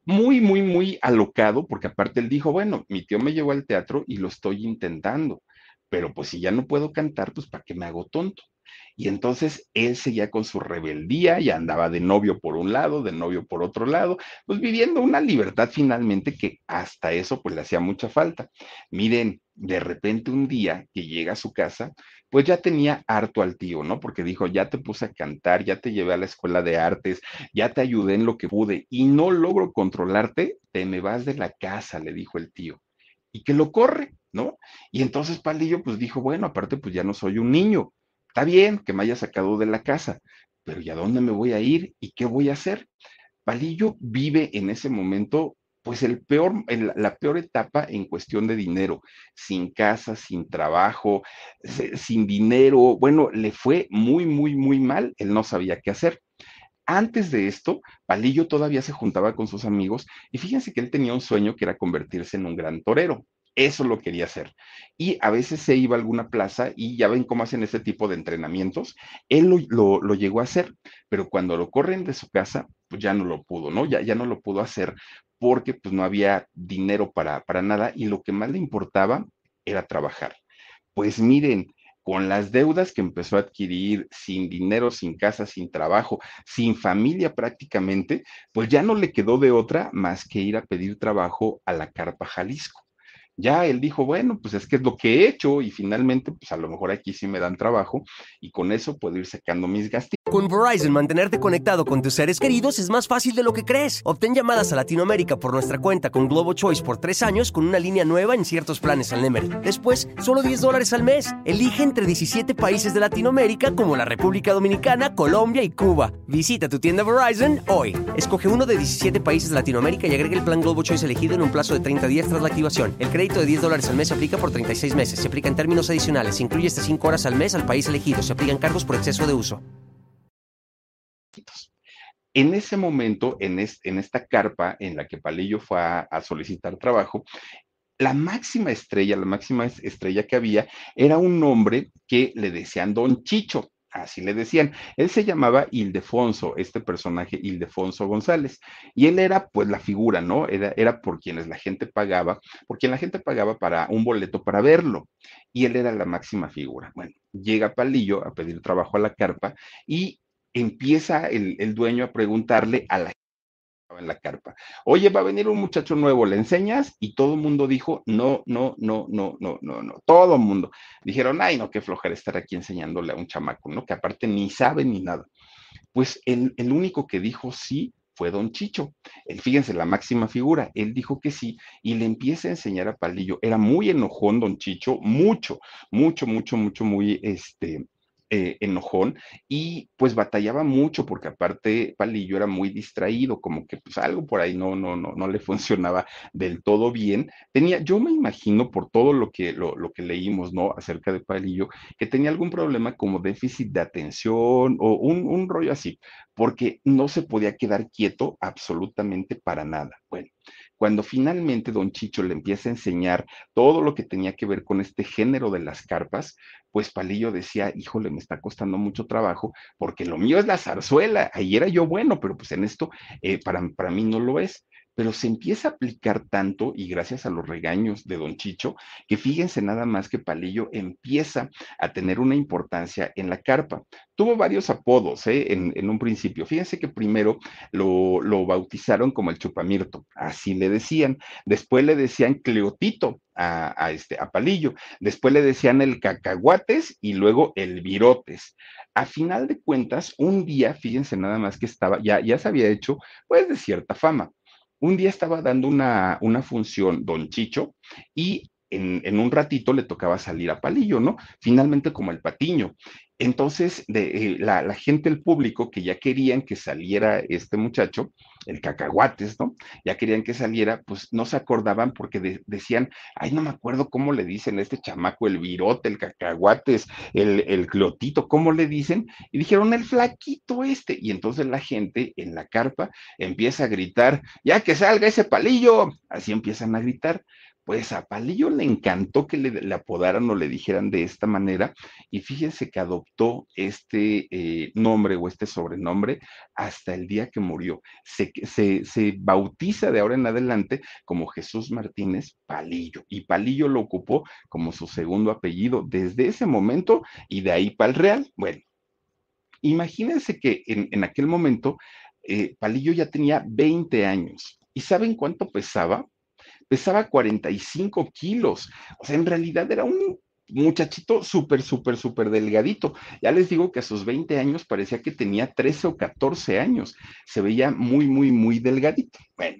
Muy, muy, muy alocado, porque aparte él dijo, bueno, mi tío me llevó al teatro y lo estoy intentando, pero pues si ya no puedo cantar, pues ¿para qué me hago tonto? Y entonces él seguía con su rebeldía y andaba de novio por un lado, de novio por otro lado, pues viviendo una libertad finalmente que hasta eso pues le hacía mucha falta. Miren, de repente un día que llega a su casa, pues ya tenía harto al tío, ¿no? Porque dijo, ya te puse a cantar, ya te llevé a la escuela de artes, ya te ayudé en lo que pude y no logro controlarte, te me vas de la casa, le dijo el tío. Y que lo corre, ¿no? Y entonces Palillo pues dijo, bueno, aparte pues ya no soy un niño, Está bien que me haya sacado de la casa, pero ¿y a dónde me voy a ir y qué voy a hacer? Palillo vive en ese momento pues el peor, la peor etapa en cuestión de dinero, sin casa, sin trabajo, sin dinero, bueno, le fue muy, muy, muy mal, él no sabía qué hacer. Antes de esto, Palillo todavía se juntaba con sus amigos y fíjense que él tenía un sueño que era convertirse en un gran torero. Eso lo quería hacer. Y a veces se iba a alguna plaza y ya ven cómo hacen ese tipo de entrenamientos. Él lo, llegó a hacer, pero cuando lo corren de su casa, pues ya no lo pudo, ¿no? Ya, ya no lo pudo hacer porque pues no había dinero para, para nada y lo que más le importaba era trabajar. Pues miren, con las deudas que empezó a adquirir, sin dinero, sin casa, sin trabajo, sin familia prácticamente, pues ya no le quedó de otra más que ir a pedir trabajo a la Carpa Jalisco ya él dijo, bueno, pues es que es lo que he hecho y finalmente, pues a lo mejor aquí sí me dan trabajo y con eso puedo ir sacando mis gastos. Con Verizon, mantenerte conectado con tus seres queridos es más fácil de lo que crees. Obtén llamadas a Latinoamérica por nuestra cuenta con Globo Choice por tres años con una línea nueva en ciertos planes al Nemery. Después, solo 10 dólares al mes. Elige entre 17 países de Latinoamérica como la República Dominicana, Colombia y Cuba. Visita tu tienda Verizon hoy. Escoge uno de 17 países de Latinoamérica y agrega el plan Globo Choice elegido en un plazo de 30 días tras la activación. El crédito de 10 dólares al mes se aplica por 36 meses. Se aplica en términos adicionales. Se incluye hasta 5 horas al mes al país elegido. Se aplican cargos por exceso de uso. En ese momento, en, esta carpa en la que Palillo fue a, solicitar trabajo, la máxima estrella, la máxima estrella que había era un hombre que le decían Don Chicho. Así le decían. Él se llamaba Ildefonso, este personaje Ildefonso González, y él era pues la figura, ¿no? Era, era por quienes la gente pagaba, por quien la gente pagaba para un boleto para verlo, y él era la máxima figura. Bueno, llega Palillo a pedir trabajo a la carpa y empieza el, el dueño a preguntarle a la en la carpa. Oye, va a venir un muchacho nuevo, ¿le enseñas? Y todo el mundo dijo, no, no, no, no, no, no, no. Todo el mundo. Dijeron, ay, no, qué flojera estar aquí enseñándole a un chamaco, ¿no? Que aparte ni sabe ni nada. Pues el, el único que dijo sí fue don Chicho. Él, fíjense, la máxima figura, él dijo que sí y le empieza a enseñar a Palillo. Era muy enojón don Chicho, mucho, mucho, mucho, mucho, muy, este, eh, enojón y pues batallaba mucho porque aparte Palillo era muy distraído, como que pues algo por ahí no, no, no, no le funcionaba del todo bien. Tenía, yo me imagino por todo lo que, lo, lo que leímos, ¿no? Acerca de Palillo, que tenía algún problema como déficit de atención o un, un rollo así, porque no se podía quedar quieto absolutamente para nada. Bueno, cuando finalmente don Chicho le empieza a enseñar todo lo que tenía que ver con este género de las carpas, pues Palillo decía, híjole, me está costando mucho trabajo porque lo mío es la zarzuela, ahí era yo bueno, pero pues en esto eh, para, para mí no lo es pero se empieza a aplicar tanto y gracias a los regaños de don Chicho, que fíjense nada más que Palillo empieza a tener una importancia en la carpa. Tuvo varios apodos ¿eh? en, un principio. Fíjense que primero lo, bautizaron como el Chupamirto, así le decían. Después le decían Cleotito a, a, este, a Palillo. Después le decían el Cacahuates y luego el Virotes. A final de cuentas, un día, fíjense nada más que estaba, ya, ya se había hecho pues de cierta fama un día estaba dando una, una función don Chicho y en, un ratito le tocaba salir a Palillo, ¿no? Finalmente como el patiño. Entonces, eh, la, gente, el público, que ya querían que saliera este muchacho, el cacahuates, ¿no? Ya querían que saliera, pues no se acordaban porque de, decían, ay, no me acuerdo cómo le dicen a este chamaco, el virote, el cacahuates, el, el clotito, ¿cómo le dicen? Y dijeron, el flaquito este. Y entonces la gente en la carpa empieza a gritar, ya que salga ese palillo. Así empiezan a gritar pues a Palillo le encantó que le, apodaran o le dijeran de esta manera y fíjense que adoptó este eh, nombre o este sobrenombre hasta el día que murió. Se, se, se, bautiza de ahora en adelante como Jesús Martínez Palillo y Palillo lo ocupó como su segundo apellido desde ese momento y de ahí para el Real. Bueno, imagínense que en, en aquel momento eh, Palillo ya tenía 20 años. ¿Y saben cuánto pesaba? Pesaba 45 kilos. O sea, en realidad era un muchachito súper, súper, súper delgadito. Ya les digo que a sus 20 años parecía que tenía 13 o 14 años. Se veía muy, muy, muy delgadito. Bueno,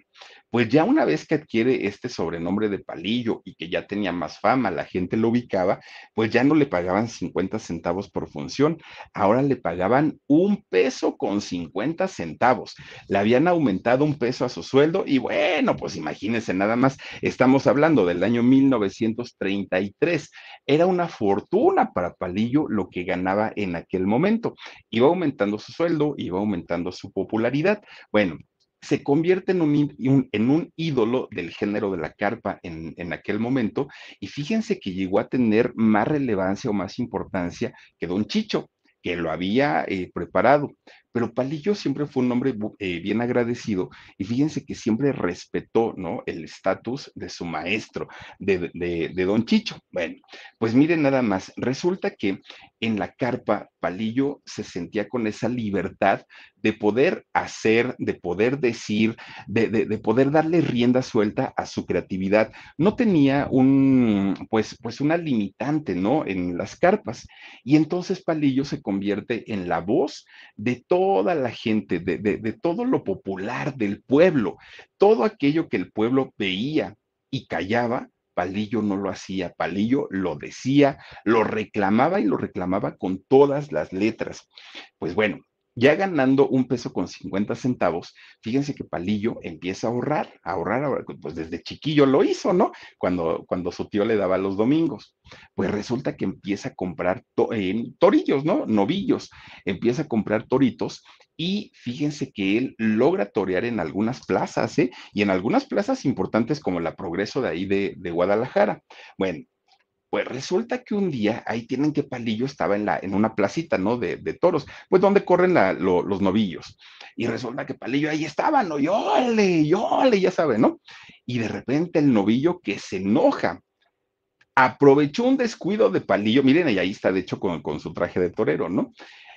pues ya una vez que adquiere este sobrenombre de palillo y que ya tenía más fama, la gente lo ubicaba, pues ya no le pagaban 50 centavos por función, ahora le pagaban un peso con 50 centavos. Le habían aumentado un peso a su sueldo y bueno, pues imagínense nada más, estamos hablando del año 1933. Era una fortuna para Palillo lo que ganaba en aquel momento. Iba aumentando su sueldo, iba aumentando su popularidad. Bueno, se convierte en un, en un, ídolo del género de la carpa en, en, aquel momento y fíjense que llegó a tener más relevancia o más importancia que Don Chicho, que lo había eh, preparado. Pero Palillo siempre fue un hombre eh, bien agradecido y fíjense que siempre respetó, ¿no? El estatus de su maestro, de, de, Don Chicho. Bueno, pues miren nada más, resulta que en la carpa Palillo se sentía con esa libertad de poder hacer, de poder decir, de, de poder darle rienda suelta a su creatividad. No tenía un, pues, pues una limitante, ¿no? En las carpas. Y entonces Palillo se convierte en la voz de todo toda la gente, de, de, de, todo lo popular del pueblo, todo aquello que el pueblo veía y callaba, Palillo no lo hacía, Palillo lo decía, lo reclamaba y lo reclamaba con todas las letras. Pues bueno, ya ganando un peso con 50 centavos, fíjense que Palillo empieza a ahorrar, a ahorrar, pues desde chiquillo lo hizo, ¿no? Cuando, cuando su tío le daba los domingos. Pues resulta que empieza a comprar to torillos, ¿no? Novillos. Empieza a comprar toritos y fíjense que él logra torear en algunas plazas, ¿eh? Y en algunas plazas importantes como la Progreso de ahí de, de Guadalajara. Bueno, Pues resulta que un día ahí tienen que Palillo estaba en, la, en una placita, ¿no? De, toros, pues donde corren los novillos. Y resulta que Palillo ahí estaba, ¿no? Yole, yole, ya sabe, ¿no? Y de repente el novillo que se enoja, aprovechó un descuido de Palillo, miren, y ahí está de hecho con, con su traje de torero, ¿no?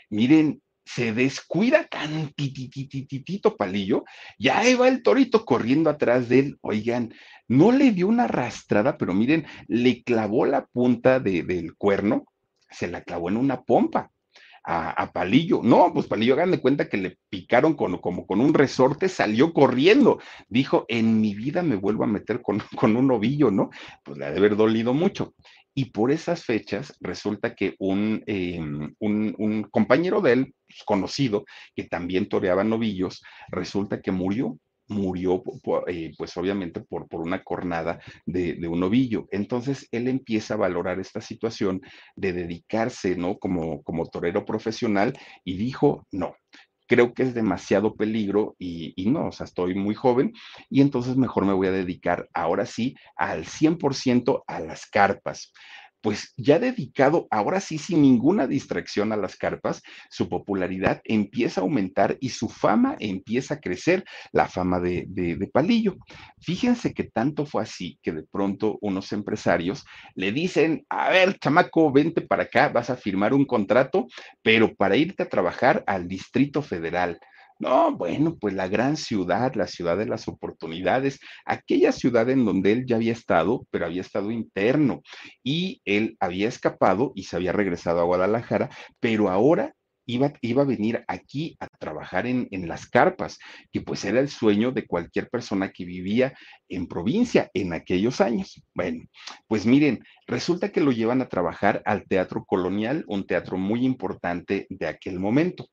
Miren, se descuida tantitititito palillo, ya va el torito corriendo atrás de él, oigan, no le dio una arrastrada, pero miren, le clavó la punta del cuerno, se la clavó en una pompa. A, Palillo. No, pues Palillo, hagan de cuenta que le picaron con, como con un resorte, salió corriendo. Dijo, en mi vida me vuelvo a meter con, con un ovillo, ¿no? Pues le ha de haber dolido mucho. Y por esas fechas resulta que un, em, un, compañero de él, pues, conocido, que también toreaba novillos, resulta que murió murió, eh, pues obviamente por, por una cornada de, un novillo. Entonces él empieza a valorar esta situación de dedicarse, ¿no? Como, como torero profesional y dijo, no, creo que es demasiado peligro y, no, o sea, estoy muy joven y entonces mejor me voy a dedicar ahora sí al 100% a las carpas pues ya dedicado, ahora sí, sin ninguna distracción a las carpas, su popularidad empieza a aumentar y su fama empieza a crecer, la fama de, de, Palillo. Fíjense que tanto fue así que de pronto unos empresarios le dicen, a ver, chamaco, vente para acá, vas a firmar un contrato, pero para irte a trabajar al Distrito Federal. No, bueno, pues la gran ciudad, la ciudad de las oportunidades, aquella ciudad en donde él ya había estado, pero había estado interno y él había escapado y se había regresado a Guadalajara, pero ahora Iba, iba, a venir aquí a trabajar en, en, las carpas, que pues era el sueño de cualquier persona que vivía en provincia en aquellos años. Bueno, pues miren, resulta que lo llevan a trabajar al Teatro Colonial, un teatro muy importante de aquel momento.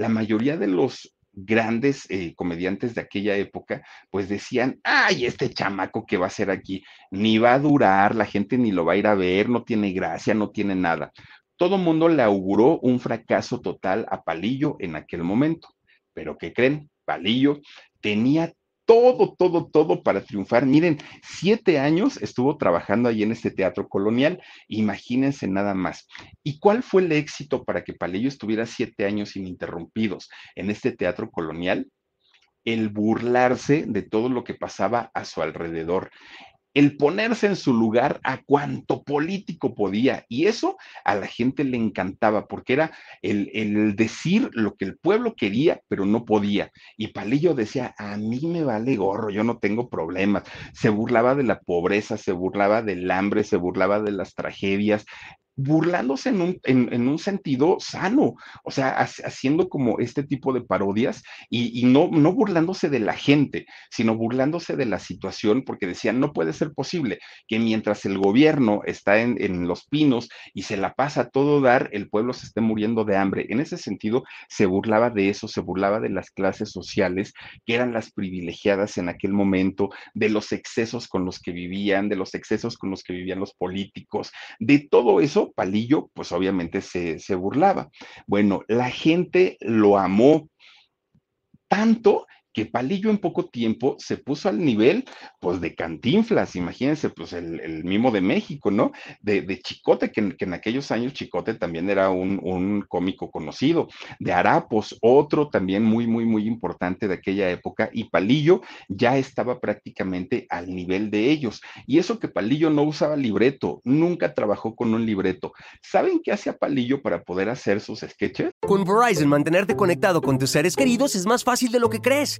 La mayoría de los grandes eh, comediantes de aquella época, pues decían, ay, este chamaco que va a ser aquí, ni va a durar, la gente ni lo va a ir a ver, no tiene gracia, no tiene nada. Todo mundo le auguró un fracaso total a Palillo en aquel momento. Pero ¿qué creen? Palillo tenía todo, todo, todo para triunfar. Miren, siete años estuvo trabajando ahí en este teatro colonial, imagínense nada más. ¿Y cuál fue el éxito para que Palillo estuviera siete años ininterrumpidos en este teatro colonial? El burlarse de todo lo que pasaba a su alrededor el ponerse en su lugar a cuanto político podía. Y eso a la gente le encantaba porque era el, decir lo que el pueblo quería, pero no podía. Y Palillo decía, a mí me vale gorro, yo no tengo problemas. Se burlaba de la pobreza, se burlaba del hambre, se burlaba de las tragedias, burlándose en un, en, un, sentido sano, o sea, haciendo como este tipo de parodias y, no, no burlándose de la gente, sino burlándose de la situación, porque decían, no puede ser posible que mientras el gobierno está en, en los pinos y se la pasa a todo dar, el pueblo se esté muriendo de hambre. En ese sentido, se burlaba de eso, se burlaba de las clases sociales que eran las privilegiadas en aquel momento, de los excesos con los que vivían, de los excesos con los que vivían los políticos, de todo eso Palillo, pues obviamente se, se burlaba. Bueno, la gente lo amó tanto que Palillo en poco tiempo se puso al nivel, pues, de Cantinflas, imagínense, pues, el, mimo de México, ¿no? De, Chicote, que, en aquellos años Chicote también era un, un, cómico conocido, de Arapos, otro también muy, muy, muy importante de aquella época, y Palillo ya estaba prácticamente al nivel de ellos. Y eso que Palillo no usaba libreto, nunca trabajó con un libreto. ¿Saben qué hacía Palillo para poder hacer sus sketches? Con Verizon, mantenerte conectado con tus seres queridos es más fácil de lo que crees.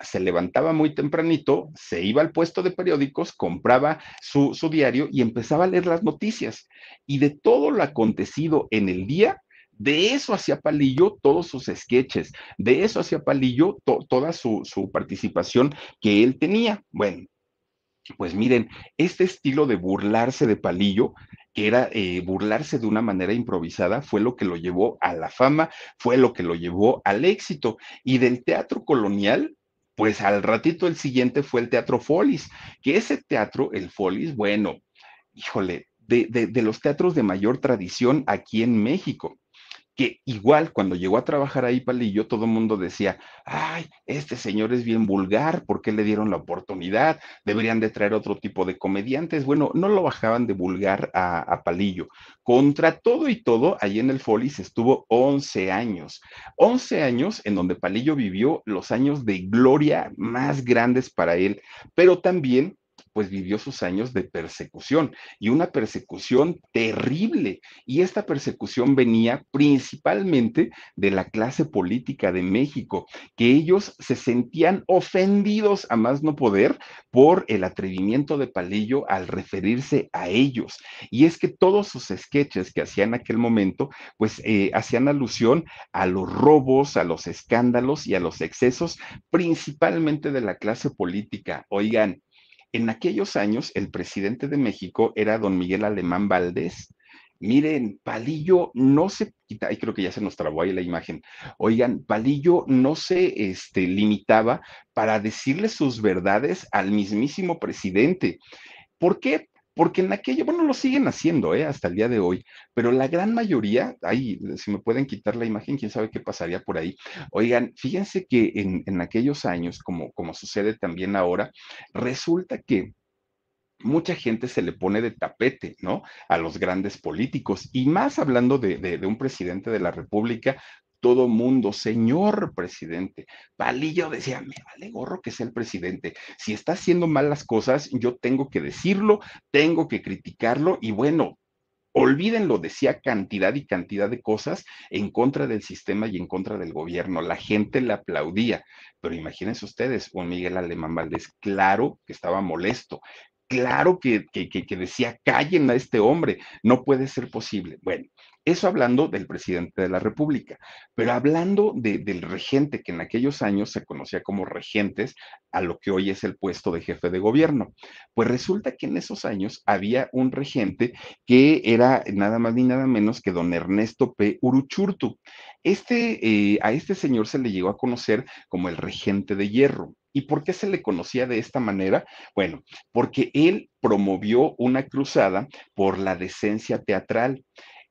se levantaba muy tempranito, se iba al puesto de periódicos, compraba su, diario y empezaba a leer las noticias. Y de todo lo acontecido en el día, de eso hacía Palillo todos sus sketches, de eso hacía Palillo toda su, su participación que él tenía. Bueno, pues miren, este estilo de burlarse de Palillo que era eh, burlarse de una manera improvisada, fue lo que lo llevó a la fama, fue lo que lo llevó al éxito. Y del teatro colonial, pues al ratito el siguiente fue el Teatro Folis, que ese teatro, el Folis, bueno, híjole, de, de, los teatros de mayor tradición aquí en México que igual cuando llegó a trabajar ahí Palillo, todo el mundo decía, ay, este señor es bien vulgar, ¿por qué le dieron la oportunidad? Deberían de traer otro tipo de comediantes. Bueno, no lo bajaban de vulgar a, Palillo. Contra todo y todo, allí en el Folis estuvo 11 años. 11 años en donde Palillo vivió los años de gloria más grandes para él, pero también pues vivió sus años de persecución y una persecución terrible. Y esta persecución venía principalmente de la clase política de México, que ellos se sentían ofendidos a más no poder por el atrevimiento de Palillo al referirse a ellos. Y es que todos sus sketches que hacían en aquel momento, pues eh, hacían alusión a los robos, a los escándalos y a los excesos, principalmente de la clase política. Oigan, en aquellos años, el presidente de México era don Miguel Alemán Valdés. Miren, Palillo no se quita, y creo que ya se nos trabó ahí la imagen. Oigan, Palillo no se este, limitaba para decirle sus verdades al mismísimo presidente. ¿Por qué? Porque en aquello, bueno, lo siguen haciendo ¿eh? hasta el día de hoy, pero la gran mayoría, ahí, si me pueden quitar la imagen, quién sabe qué pasaría por ahí. Oigan, fíjense que en, aquellos años, como, como sucede también ahora, resulta que mucha gente se le pone de tapete, ¿no? A los grandes políticos. Y más hablando de, un presidente de la República todo mundo, señor presidente. Palillo decía, me vale gorro que sea el presidente. Si está haciendo mal las cosas, yo tengo que decirlo, tengo que criticarlo y bueno, Olvídenlo, decía cantidad y cantidad de cosas en contra del sistema y en contra del gobierno. La gente le aplaudía, pero imagínense ustedes, un Miguel Alemán Valdés, claro que estaba molesto, claro que, que, que, decía, callen a este hombre, no puede ser posible. Bueno, eso hablando del presidente de la República, pero hablando de, del regente, que en aquellos años se conocía como regentes a lo que hoy es el puesto de jefe de gobierno. Pues resulta que en esos años había un regente que era nada más ni nada menos que don Ernesto P. Uruchurtu. Este, eh, a este señor se le llegó a conocer como el regente de hierro. ¿Y por qué se le conocía de esta manera? Bueno, porque él promovió una cruzada por la decencia teatral.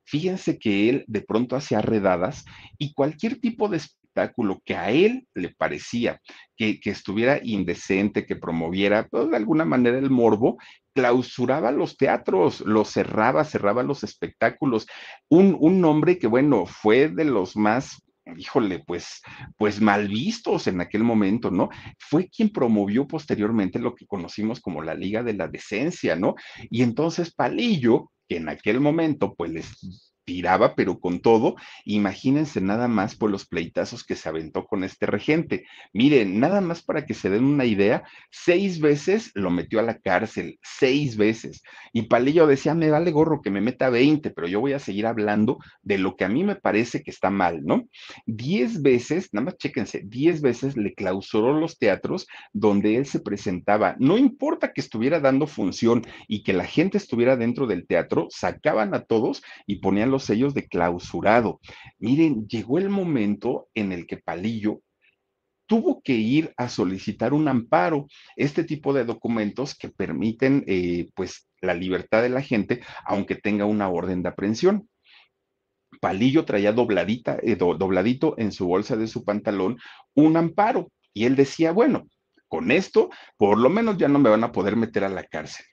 Fíjense que él de pronto hacía redadas y cualquier tipo de espectáculo que a él le parecía que, que estuviera indecente, que promoviera pues, de alguna manera el morbo, clausuraba los teatros, los cerraba, cerraba los espectáculos. Un, un hombre que, bueno, fue de los más híjole, pues, pues mal vistos en aquel momento, ¿no? Fue quien promovió posteriormente lo que conocimos como la Liga de la Decencia, ¿no? Y entonces Palillo, que en aquel momento pues les tiraba, pero con todo, imagínense nada más por los pleitazos que se aventó con este regente. Miren, nada más para que se den una idea, seis veces lo metió a la cárcel, seis veces. Y Palillo decía, me vale gorro que me meta 20, pero yo voy a seguir hablando de lo que a mí me parece que está mal, ¿no? Diez veces, nada más chéquense, diez veces le clausuró los teatros donde él se presentaba. No importa que estuviera dando función y que la gente estuviera dentro del teatro, sacaban a todos y ponían los sellos de clausurado. Miren, llegó el momento en el que Palillo tuvo que ir a solicitar un amparo, este tipo de documentos que permiten eh, pues la libertad de la gente, aunque tenga una orden de aprehensión. Palillo traía dobladita, eh, do, dobladito en su bolsa de su pantalón un amparo y él decía, bueno, con esto por lo menos ya no me van a poder meter a la cárcel.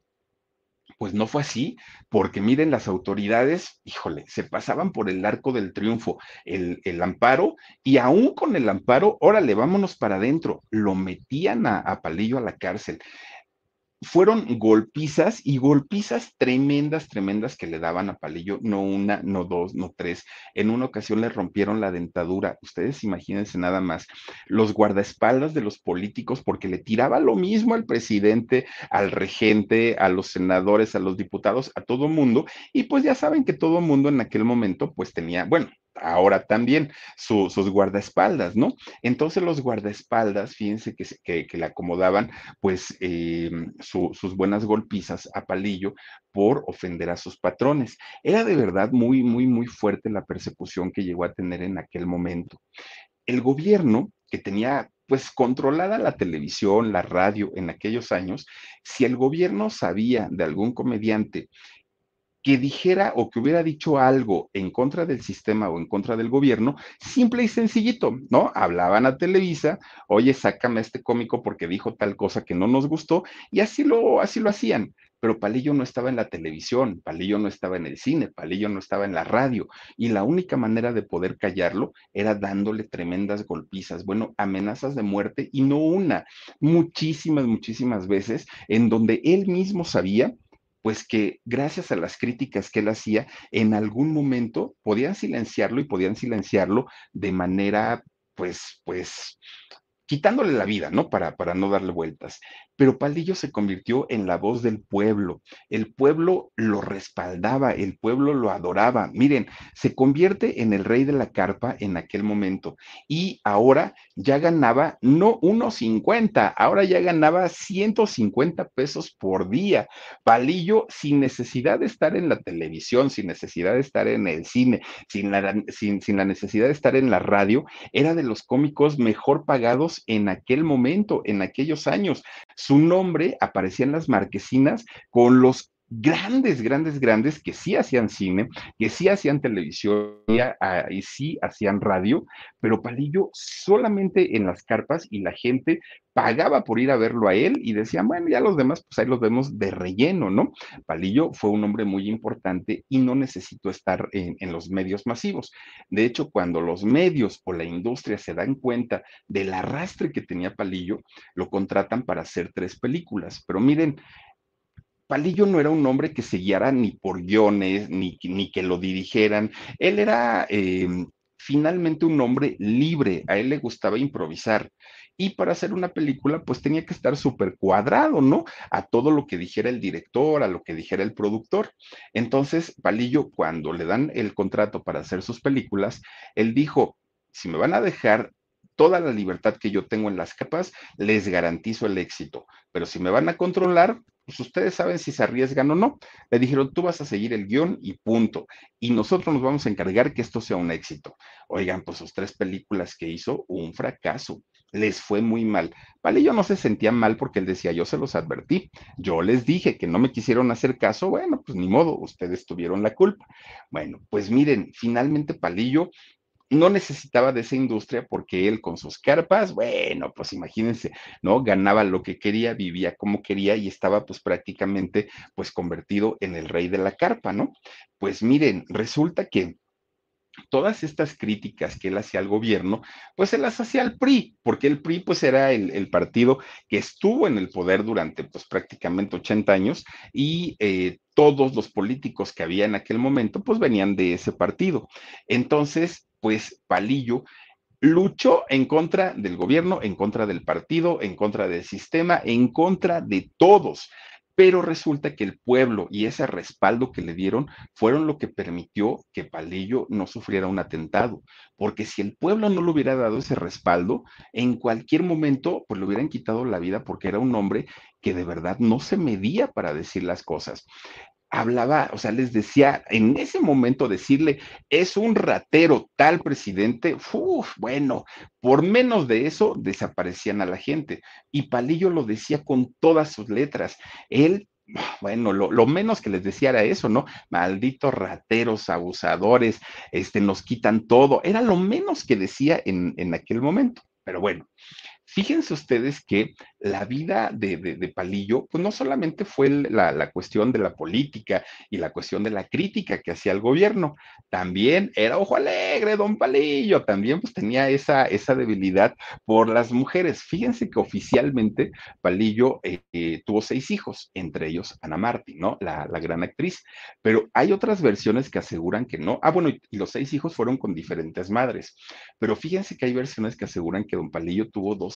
Pues no fue así, porque miren, las autoridades, híjole, se pasaban por el arco del triunfo, el, el amparo, y aún con el amparo, órale, vámonos para adentro, lo metían a, a Palillo a la cárcel fueron golpizas y golpizas tremendas, tremendas que le daban a Palillo, no una, no dos, no tres. En una ocasión le rompieron la dentadura. Ustedes imagínense nada más, los guardaespaldas de los políticos, porque le tiraba lo mismo al presidente, al regente, a los senadores, a los diputados, a todo mundo. Y pues ya saben que todo mundo en aquel momento pues tenía, bueno, ahora también sus guardaespaldas, ¿no? Entonces los guardaespaldas, fíjense que, que, le acomodaban pues eh, sus buenas golpizas a Palillo por ofender a sus patrones. Era de verdad muy, muy, muy fuerte la persecución que llegó a tener en aquel momento. El gobierno, que tenía pues controlada la televisión, la radio en aquellos años, si el gobierno sabía de algún comediante que dijera o que hubiera dicho algo en contra del sistema o en contra del gobierno, simple y sencillito, ¿no? Hablaban a Televisa, oye, sácame a este cómico porque dijo tal cosa que no nos gustó, y así lo, así lo hacían. Pero Palillo no estaba en la televisión, Palillo no estaba en el cine, Palillo no estaba en la radio, y la única manera de poder callarlo era dándole tremendas golpizas, bueno, amenazas de muerte, y no una, muchísimas, muchísimas veces, en donde él mismo sabía pues que gracias a las críticas que él hacía, en algún momento podían silenciarlo y podían silenciarlo de manera, pues, pues, quitándole la vida, ¿no? Para, para no darle vueltas pero Palillo se convirtió en la voz del pueblo. El pueblo lo respaldaba, el pueblo lo adoraba. Miren, se convierte en el rey de la carpa en aquel momento y ahora ya ganaba no 1.50, ahora ya ganaba 150 pesos por día. Palillo sin necesidad de estar en la televisión, sin necesidad de estar en el cine, sin la, sin, sin la necesidad de estar en la radio, era de los cómicos mejor pagados en aquel momento, en aquellos años su nombre aparecía en las marquesinas con los grandes, grandes, grandes que sí hacían cine, que sí hacían televisión y sí hacían radio, pero Palillo solamente en las carpas y la gente pagaba por ir a verlo a él y decían, bueno, ya los demás, pues ahí los vemos de relleno, ¿no? Palillo fue un hombre muy importante y no necesitó estar en, en los medios masivos. De hecho, cuando los medios o la industria se dan cuenta del arrastre que tenía Palillo, lo contratan para hacer tres películas. Pero miren, Palillo no era un hombre que se guiara ni por guiones, ni, ni que lo dirigieran. Él era em, finalmente un hombre libre, a él le gustaba improvisar. Y para hacer una película, pues tenía que estar súper cuadrado, ¿no? A todo lo que dijera el director, a lo que dijera el productor. Entonces, Palillo, cuando le dan el contrato para hacer sus películas, él dijo, si me van a dejar toda la libertad que yo tengo en las capas, les garantizo el éxito. Pero si me van a controlar, pues ustedes saben si se arriesgan o no. Le dijeron, tú vas a seguir el guion y punto. Y nosotros nos vamos a encargar que esto sea un éxito. Oigan, pues sus tres películas que hizo, un fracaso. Les fue muy mal. Palillo no se sentía mal porque él decía, yo se los advertí. Yo les dije que no me quisieron hacer caso. Bueno, pues ni modo, ustedes tuvieron la culpa. Bueno, pues miren, finalmente Palillo no necesitaba de esa industria porque él con sus carpas, bueno, pues imagínense, ¿no? Ganaba lo que quería, vivía como quería y estaba pues prácticamente pues convertido en el rey de la carpa, ¿no? Pues miren, resulta que todas estas críticas que él hacía al gobierno, pues se las hacía al PRI, porque el PRI pues era el, partido que estuvo en el poder durante pues prácticamente 80 años y eh, todos los políticos que había en aquel momento pues venían de ese partido. Entonces, pues Palillo luchó en contra del gobierno, en contra del partido, en contra del sistema, en contra de todos. Pero resulta que el pueblo y ese respaldo que le dieron fueron lo que permitió que Palillo no sufriera un atentado. Porque si el pueblo no le hubiera dado ese respaldo, en cualquier momento, pues le hubieran quitado la vida porque era un hombre que de verdad no se medía para decir las cosas hablaba, o sea, les decía, en ese momento decirle, es un ratero tal presidente, uf, bueno, por menos de eso desaparecían a la gente. Y Palillo lo decía con todas sus letras. Él bueno, lo, menos que les decía era eso, ¿no? Malditos rateros, abusadores, este, nos quitan todo. Era lo menos que decía en, en aquel momento. Pero bueno, Fíjense ustedes que la vida de, Palillo, pues no solamente fue la, cuestión de la política y la cuestión de la crítica que hacía el gobierno, también era ojo alegre, don Palillo, también pues tenía esa, esa debilidad por las mujeres. Fíjense que oficialmente Palillo eh, eh, tuvo seis hijos, entre ellos Ana Martín, ¿no? La, gran actriz, pero hay otras versiones que aseguran que no. Ah, bueno, y los seis hijos fueron con diferentes madres, pero fíjense que hay versiones que aseguran que don Palillo tuvo dos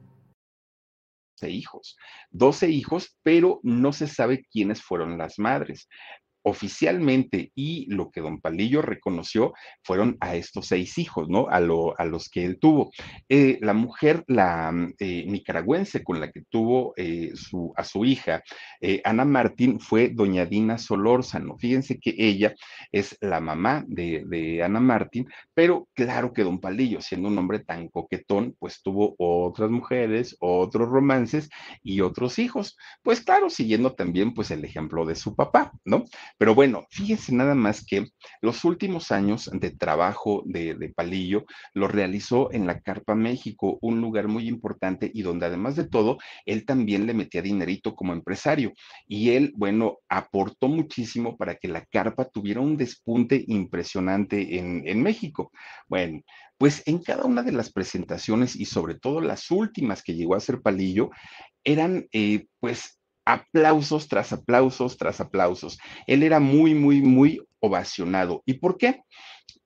hijos, 12 hijos, pero no se sabe quiénes fueron las madres oficialmente y lo que don Palillo reconoció fueron a estos seis hijos, ¿no? A, lo, a los que él tuvo. Eh, la mujer, la eh, nicaragüense con la que tuvo eh, a su hija, Ana Martín, fue doña Dina Solórzano. Fíjense que ella es la mamá de, de, Ana Martín, pero claro que don Palillo, siendo un hombre tan coquetón, pues tuvo otras mujeres, otros romances y otros hijos. Pues claro, siguiendo también pues el ejemplo de su papá, ¿no? Pero bueno, fíjense nada más que los últimos años de trabajo de, Palillo lo realizó en la Carpa México, un lugar muy importante y donde además de todo, él también le metía dinerito como empresario. Y él, bueno, aportó muchísimo para que la Carpa tuviera un despunte impresionante en, en México. Bueno, pues en cada una de las presentaciones y sobre todo las últimas que llegó a ser Palillo, eran eh, pues aplausos tras aplausos tras aplausos. Él era muy, muy, muy ovacionado. ¿Y por qué?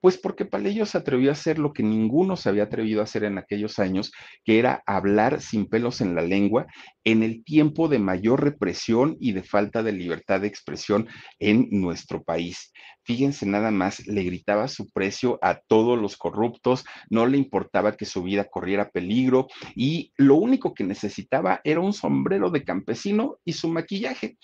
Pues porque Palillo se atrevió a hacer lo que ninguno se había atrevido a hacer en aquellos años, que era hablar sin pelos en la lengua en el tiempo de mayor represión y de falta de libertad de expresión en nuestro país. Fíjense nada más, le gritaba su precio a todos los corruptos, no le importaba que su vida corriera peligro y lo único que necesitaba era un sombrero de campesino y su maquillaje.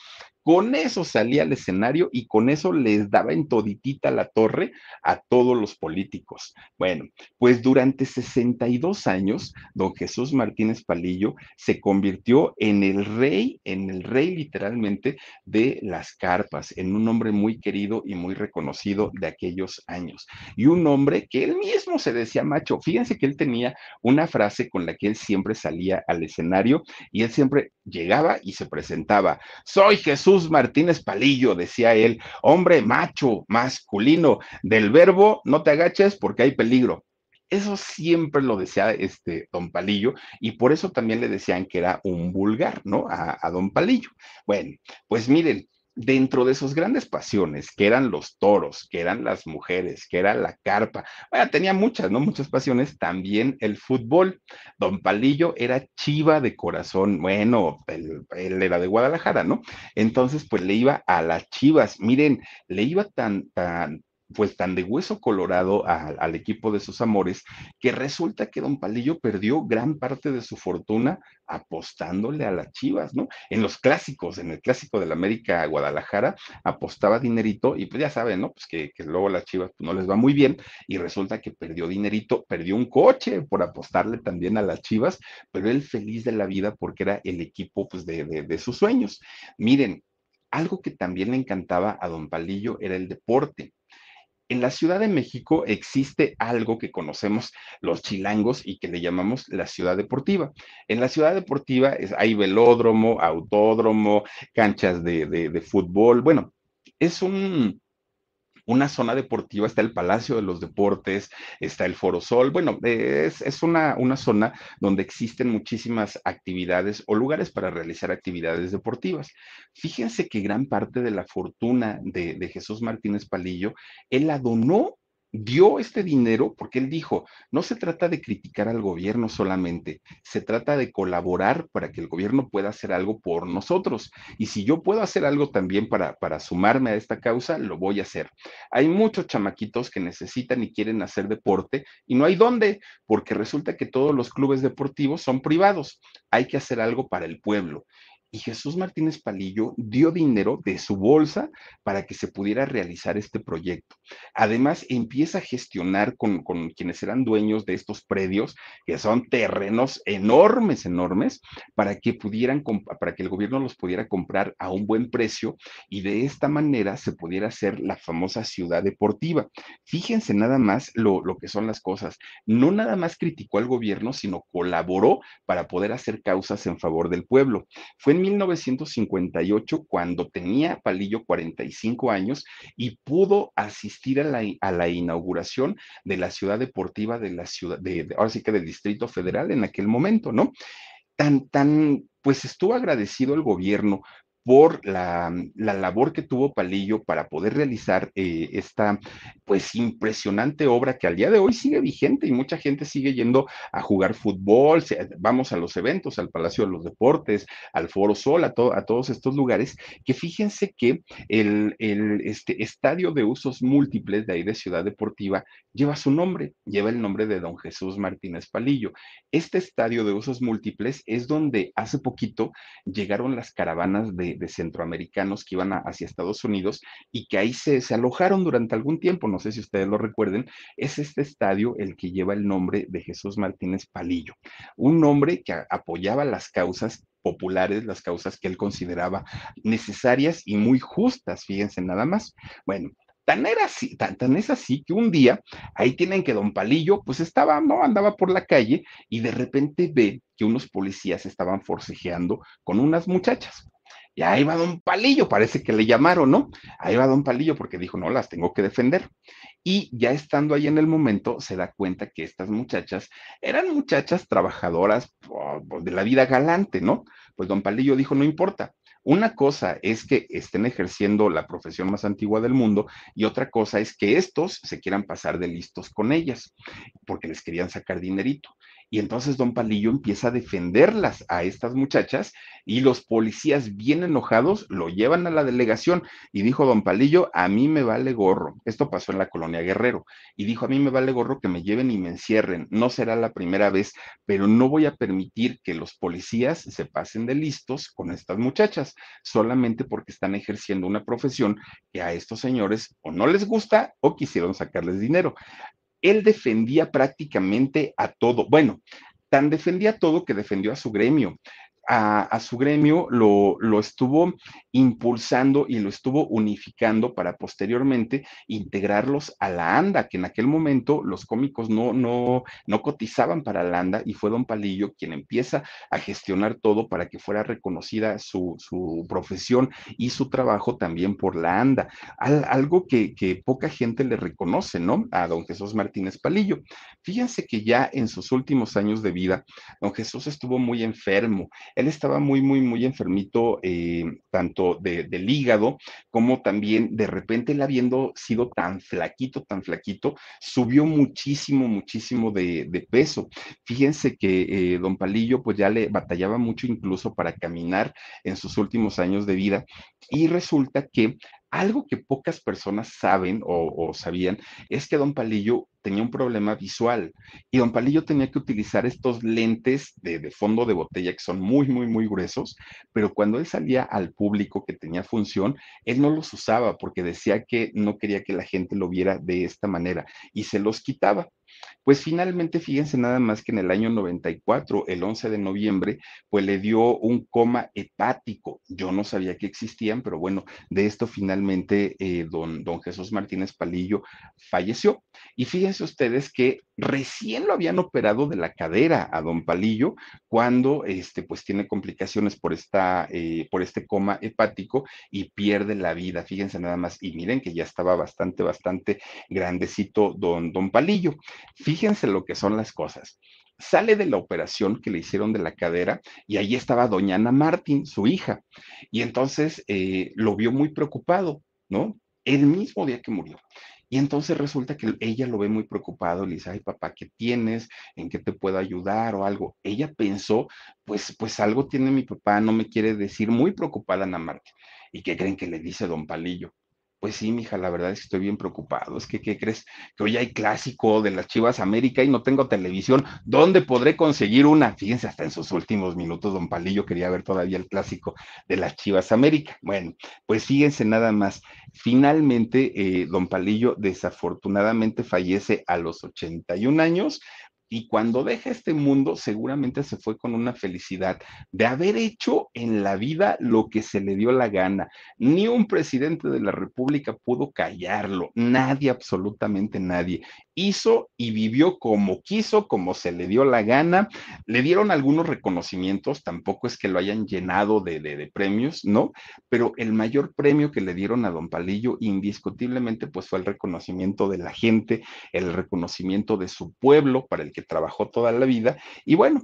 Con eso salía al escenario y con eso les daba en toditita la torre a todos los políticos. Bueno, pues durante 62 años, don Jesús Martínez Palillo se convirtió en el rey, en el rey literalmente de las carpas, en un hombre muy querido y muy reconocido de aquellos años. Y un hombre que él mismo se decía macho. Fíjense que él tenía una frase con la que él siempre salía al escenario y él siempre llegaba y se presentaba. Soy Jesús Martínez Palillo, decía él, hombre macho, masculino, del verbo no te agaches porque hay peligro. Eso siempre lo decía este don Palillo y por eso también le decían que era un vulgar, ¿no? A, don Palillo. Bueno, pues miren, dentro de sus grandes pasiones, que eran los toros, que eran las mujeres, que era la carpa, bueno, tenía muchas, ¿no? Muchas pasiones, también el fútbol. Don Palillo era chiva de corazón, bueno, él, él, era de Guadalajara, ¿no? Entonces, pues le iba a las chivas, miren, le iba tan, tan, pues tan de hueso colorado al equipo de sus amores, que resulta que don Palillo perdió gran parte de su fortuna apostándole a las Chivas, ¿no? En los clásicos, en el clásico de la América Guadalajara, apostaba dinerito y pues ya saben, ¿no? Pues que, luego las Chivas pues, no les va muy bien y resulta que perdió dinerito, perdió un coche por apostarle también a las Chivas, pero él feliz de la vida porque era el equipo pues de, de sus sueños. Miren, algo que también le encantaba a don Palillo era el deporte en la Ciudad de México existe algo que conocemos los chilangos y que le llamamos la ciudad deportiva. En la ciudad deportiva hay velódromo, autódromo, canchas de, fútbol. Bueno, es un, una zona deportiva, está el Palacio de los Deportes, está el Foro Sol, bueno, es, es una, una, zona donde existen muchísimas actividades o lugares para realizar actividades deportivas. Fíjense que gran parte de la fortuna de, de Jesús Martínez Palillo, él la donó dio este dinero porque él dijo, no se trata de criticar al gobierno solamente, se trata de colaborar para que el gobierno pueda hacer algo por nosotros. Y si yo puedo hacer algo también para, para sumarme a esta causa, lo voy a hacer. Hay muchos chamaquitos que necesitan y quieren hacer deporte y no hay dónde, porque resulta que todos los clubes deportivos son privados. Hay que hacer algo para el pueblo. Y Jesús Martínez Palillo dio dinero de su bolsa para que se pudiera realizar este proyecto. Además, empieza a gestionar con, con quienes eran dueños de estos predios, que son terrenos enormes, enormes, para que pudieran, para que el gobierno los pudiera comprar a un buen precio y de esta manera se pudiera hacer la famosa ciudad deportiva. Fíjense nada más lo, lo que son las cosas. No nada más criticó al gobierno, sino colaboró para poder hacer causas en favor del pueblo. Fue en 1958 cuando tenía Palillo 45 años y pudo asistir a la, a la inauguración de la ciudad deportiva de la ciudad, de, ahora sí que del Distrito Federal en aquel momento, ¿no? Tan, tan, pues estuvo agradecido el gobierno por la, la, labor que tuvo Palillo para poder realizar eh, esta pues impresionante obra que al día de hoy sigue vigente y mucha gente sigue yendo a jugar fútbol, vamos a los eventos, al Palacio de los Deportes, al Foro Sol, a, a todos estos lugares, que fíjense que el, el este, estadio de usos múltiples de ahí de Ciudad Deportiva lleva su nombre, lleva el nombre de don Jesús Martínez Palillo. Este estadio de usos múltiples es donde hace poquito llegaron las caravanas de de, centroamericanos que iban hacia Estados Unidos y que ahí se, alojaron durante algún tiempo, no sé si ustedes lo recuerden, es este estadio el que lleva el nombre de Jesús Martínez Palillo, un hombre que apoyaba las causas populares, las causas que él consideraba necesarias y muy justas, fíjense nada más. Bueno, Tan, era así, tan, tan, es así que un día ahí tienen que don Palillo pues estaba, no, andaba por la calle y de repente ve que unos policías estaban forcejeando con unas muchachas. Y ahí va don Palillo, parece que le llamaron, ¿no? Ahí va don Palillo porque dijo, no, las tengo que defender. Y ya estando ahí en el momento, se da cuenta que estas muchachas eran muchachas trabajadoras de la vida galante, ¿no? Pues don Palillo dijo, no importa, una cosa es que estén ejerciendo la profesión más antigua del mundo y otra cosa es que estos se quieran pasar de listos con ellas, porque les querían sacar dinerito. Y entonces don Palillo empieza a defenderlas a estas muchachas y los policías bien enojados lo llevan a la delegación y dijo don Palillo, a mí me vale gorro. Esto pasó en la colonia Guerrero y dijo, a mí me vale gorro que me lleven y me encierren. No será la primera vez, pero no voy a permitir que los policías se pasen de listos con estas muchachas, solamente porque están ejerciendo una profesión que a estos señores o no les gusta o quisieron sacarles dinero él defendía prácticamente a todo. Bueno, tan defendía todo que defendió a su gremio a, su gremio lo, lo, estuvo impulsando y lo estuvo unificando para posteriormente integrarlos a la ANDA, que en aquel momento los cómicos no, no, no cotizaban para la ANDA y fue don Palillo quien empieza a gestionar todo para que fuera reconocida su, su profesión y su trabajo también por la ANDA, algo que, que poca gente le reconoce, ¿no? A don Jesús Martínez Palillo. Fíjense que ya en sus últimos años de vida, don Jesús estuvo muy enfermo él estaba muy, muy, muy enfermito, eh, tanto de, del hígado como también de repente él habiendo sido tan flaquito, tan flaquito, subió muchísimo, muchísimo de, de peso. Fíjense que eh, don Palillo pues ya le batallaba mucho incluso para caminar en sus últimos años de vida y resulta que algo que pocas personas saben o, sabían es que don Palillo tenía un problema visual y don Palillo tenía que utilizar estos lentes de, de, fondo de botella que son muy, muy, muy gruesos, pero cuando él salía al público que tenía función, él no los usaba porque decía que no quería que la gente lo viera de esta manera y se los quitaba. Pues finalmente, fíjense nada más que en el año 94, el 11 de noviembre, pues le dio un coma hepático. Yo no sabía que existían, pero bueno, de esto finalmente eh, don, don Jesús Martínez Palillo falleció. Y fíjense ustedes que recién lo habían operado de la cadera a don Palillo cuando este, pues tiene complicaciones por, esta, eh, por este coma hepático y pierde la vida. Fíjense nada más. Y miren que ya estaba bastante, bastante grandecito don, don Palillo. Fíjense lo que son las cosas. Sale de la operación que le hicieron de la cadera y ahí estaba doña Ana Martín, su hija. Y entonces eh, lo vio muy preocupado, ¿no? El mismo día que murió. Y entonces resulta que ella lo ve muy preocupado, le dice, ay papá, ¿qué tienes? ¿En qué te puedo ayudar o algo? Ella pensó, pues, pues algo tiene mi papá, no me quiere decir, muy preocupada Ana Martín. ¿Y qué creen que le dice don Palillo? Pues sí, mija, la verdad es que estoy bien preocupado. Es que, ¿qué crees? Que hoy hay clásico de las Chivas América y no tengo televisión. ¿Dónde podré conseguir una? Fíjense, hasta en sus últimos minutos, don Palillo quería ver todavía el clásico de las Chivas América. Bueno, pues fíjense nada más. Finalmente, eh, don Palillo desafortunadamente fallece a los 81 años, y cuando deja este mundo seguramente se fue con una felicidad de haber hecho en la vida lo que se le dio la gana. Ni un presidente de la República pudo callarlo, nadie, absolutamente nadie. Hizo y vivió como quiso, como se le dio la gana. Le dieron algunos reconocimientos, tampoco es que lo hayan llenado de, de, premios, ¿no? Pero el mayor premio que le dieron a don Palillo, indiscutiblemente, pues fue el reconocimiento de la gente, el reconocimiento de su pueblo para el que trabajó toda la vida. Y bueno,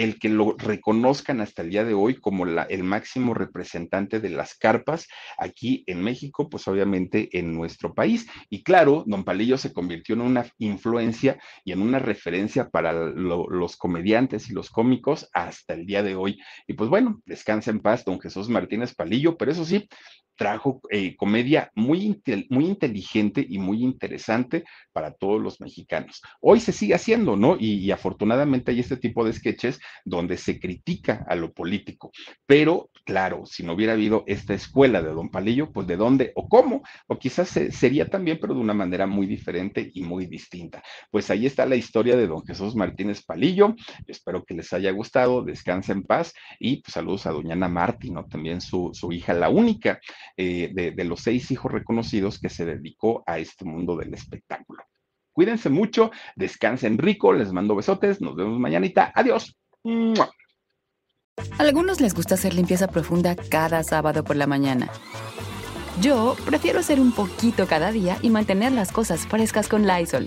el que lo reconozcan hasta el día de hoy como el máximo representante de las carpas aquí en México, pues obviamente en nuestro país. Y claro, don Palillo se convirtió en una influencia y en una referencia para lo, los comediantes y los cómicos hasta el día de hoy. Y pues bueno, descansa en paz don Jesús Martínez Palillo, pero eso sí, trajo eh, comedia muy, muy inteligente y muy interesante para todos los mexicanos. Hoy se sigue haciendo, ¿no? Y, afortunadamente hay este tipo de sketches donde se critica a lo político. Pero, claro, si no hubiera habido esta escuela de Don Palillo, pues de dónde o cómo, o quizás se, sería también, pero de una manera muy diferente y muy distinta. Pues ahí está la historia de Don Jesús Martínez Palillo. Espero que les haya gustado, descansa en paz y pues saludos a Doña Ana Martín, ¿no? También su, su hija, la única eh, de, los seis hijos reconocidos que se dedicó a este mundo del espectáculo. Cuídense mucho, descansen rico, les mando besotes, nos vemos mañanita, adiós. A algunos les gusta hacer limpieza profunda cada sábado por la mañana. Yo prefiero hacer un poquito cada día y mantener las cosas frescas con Lysol.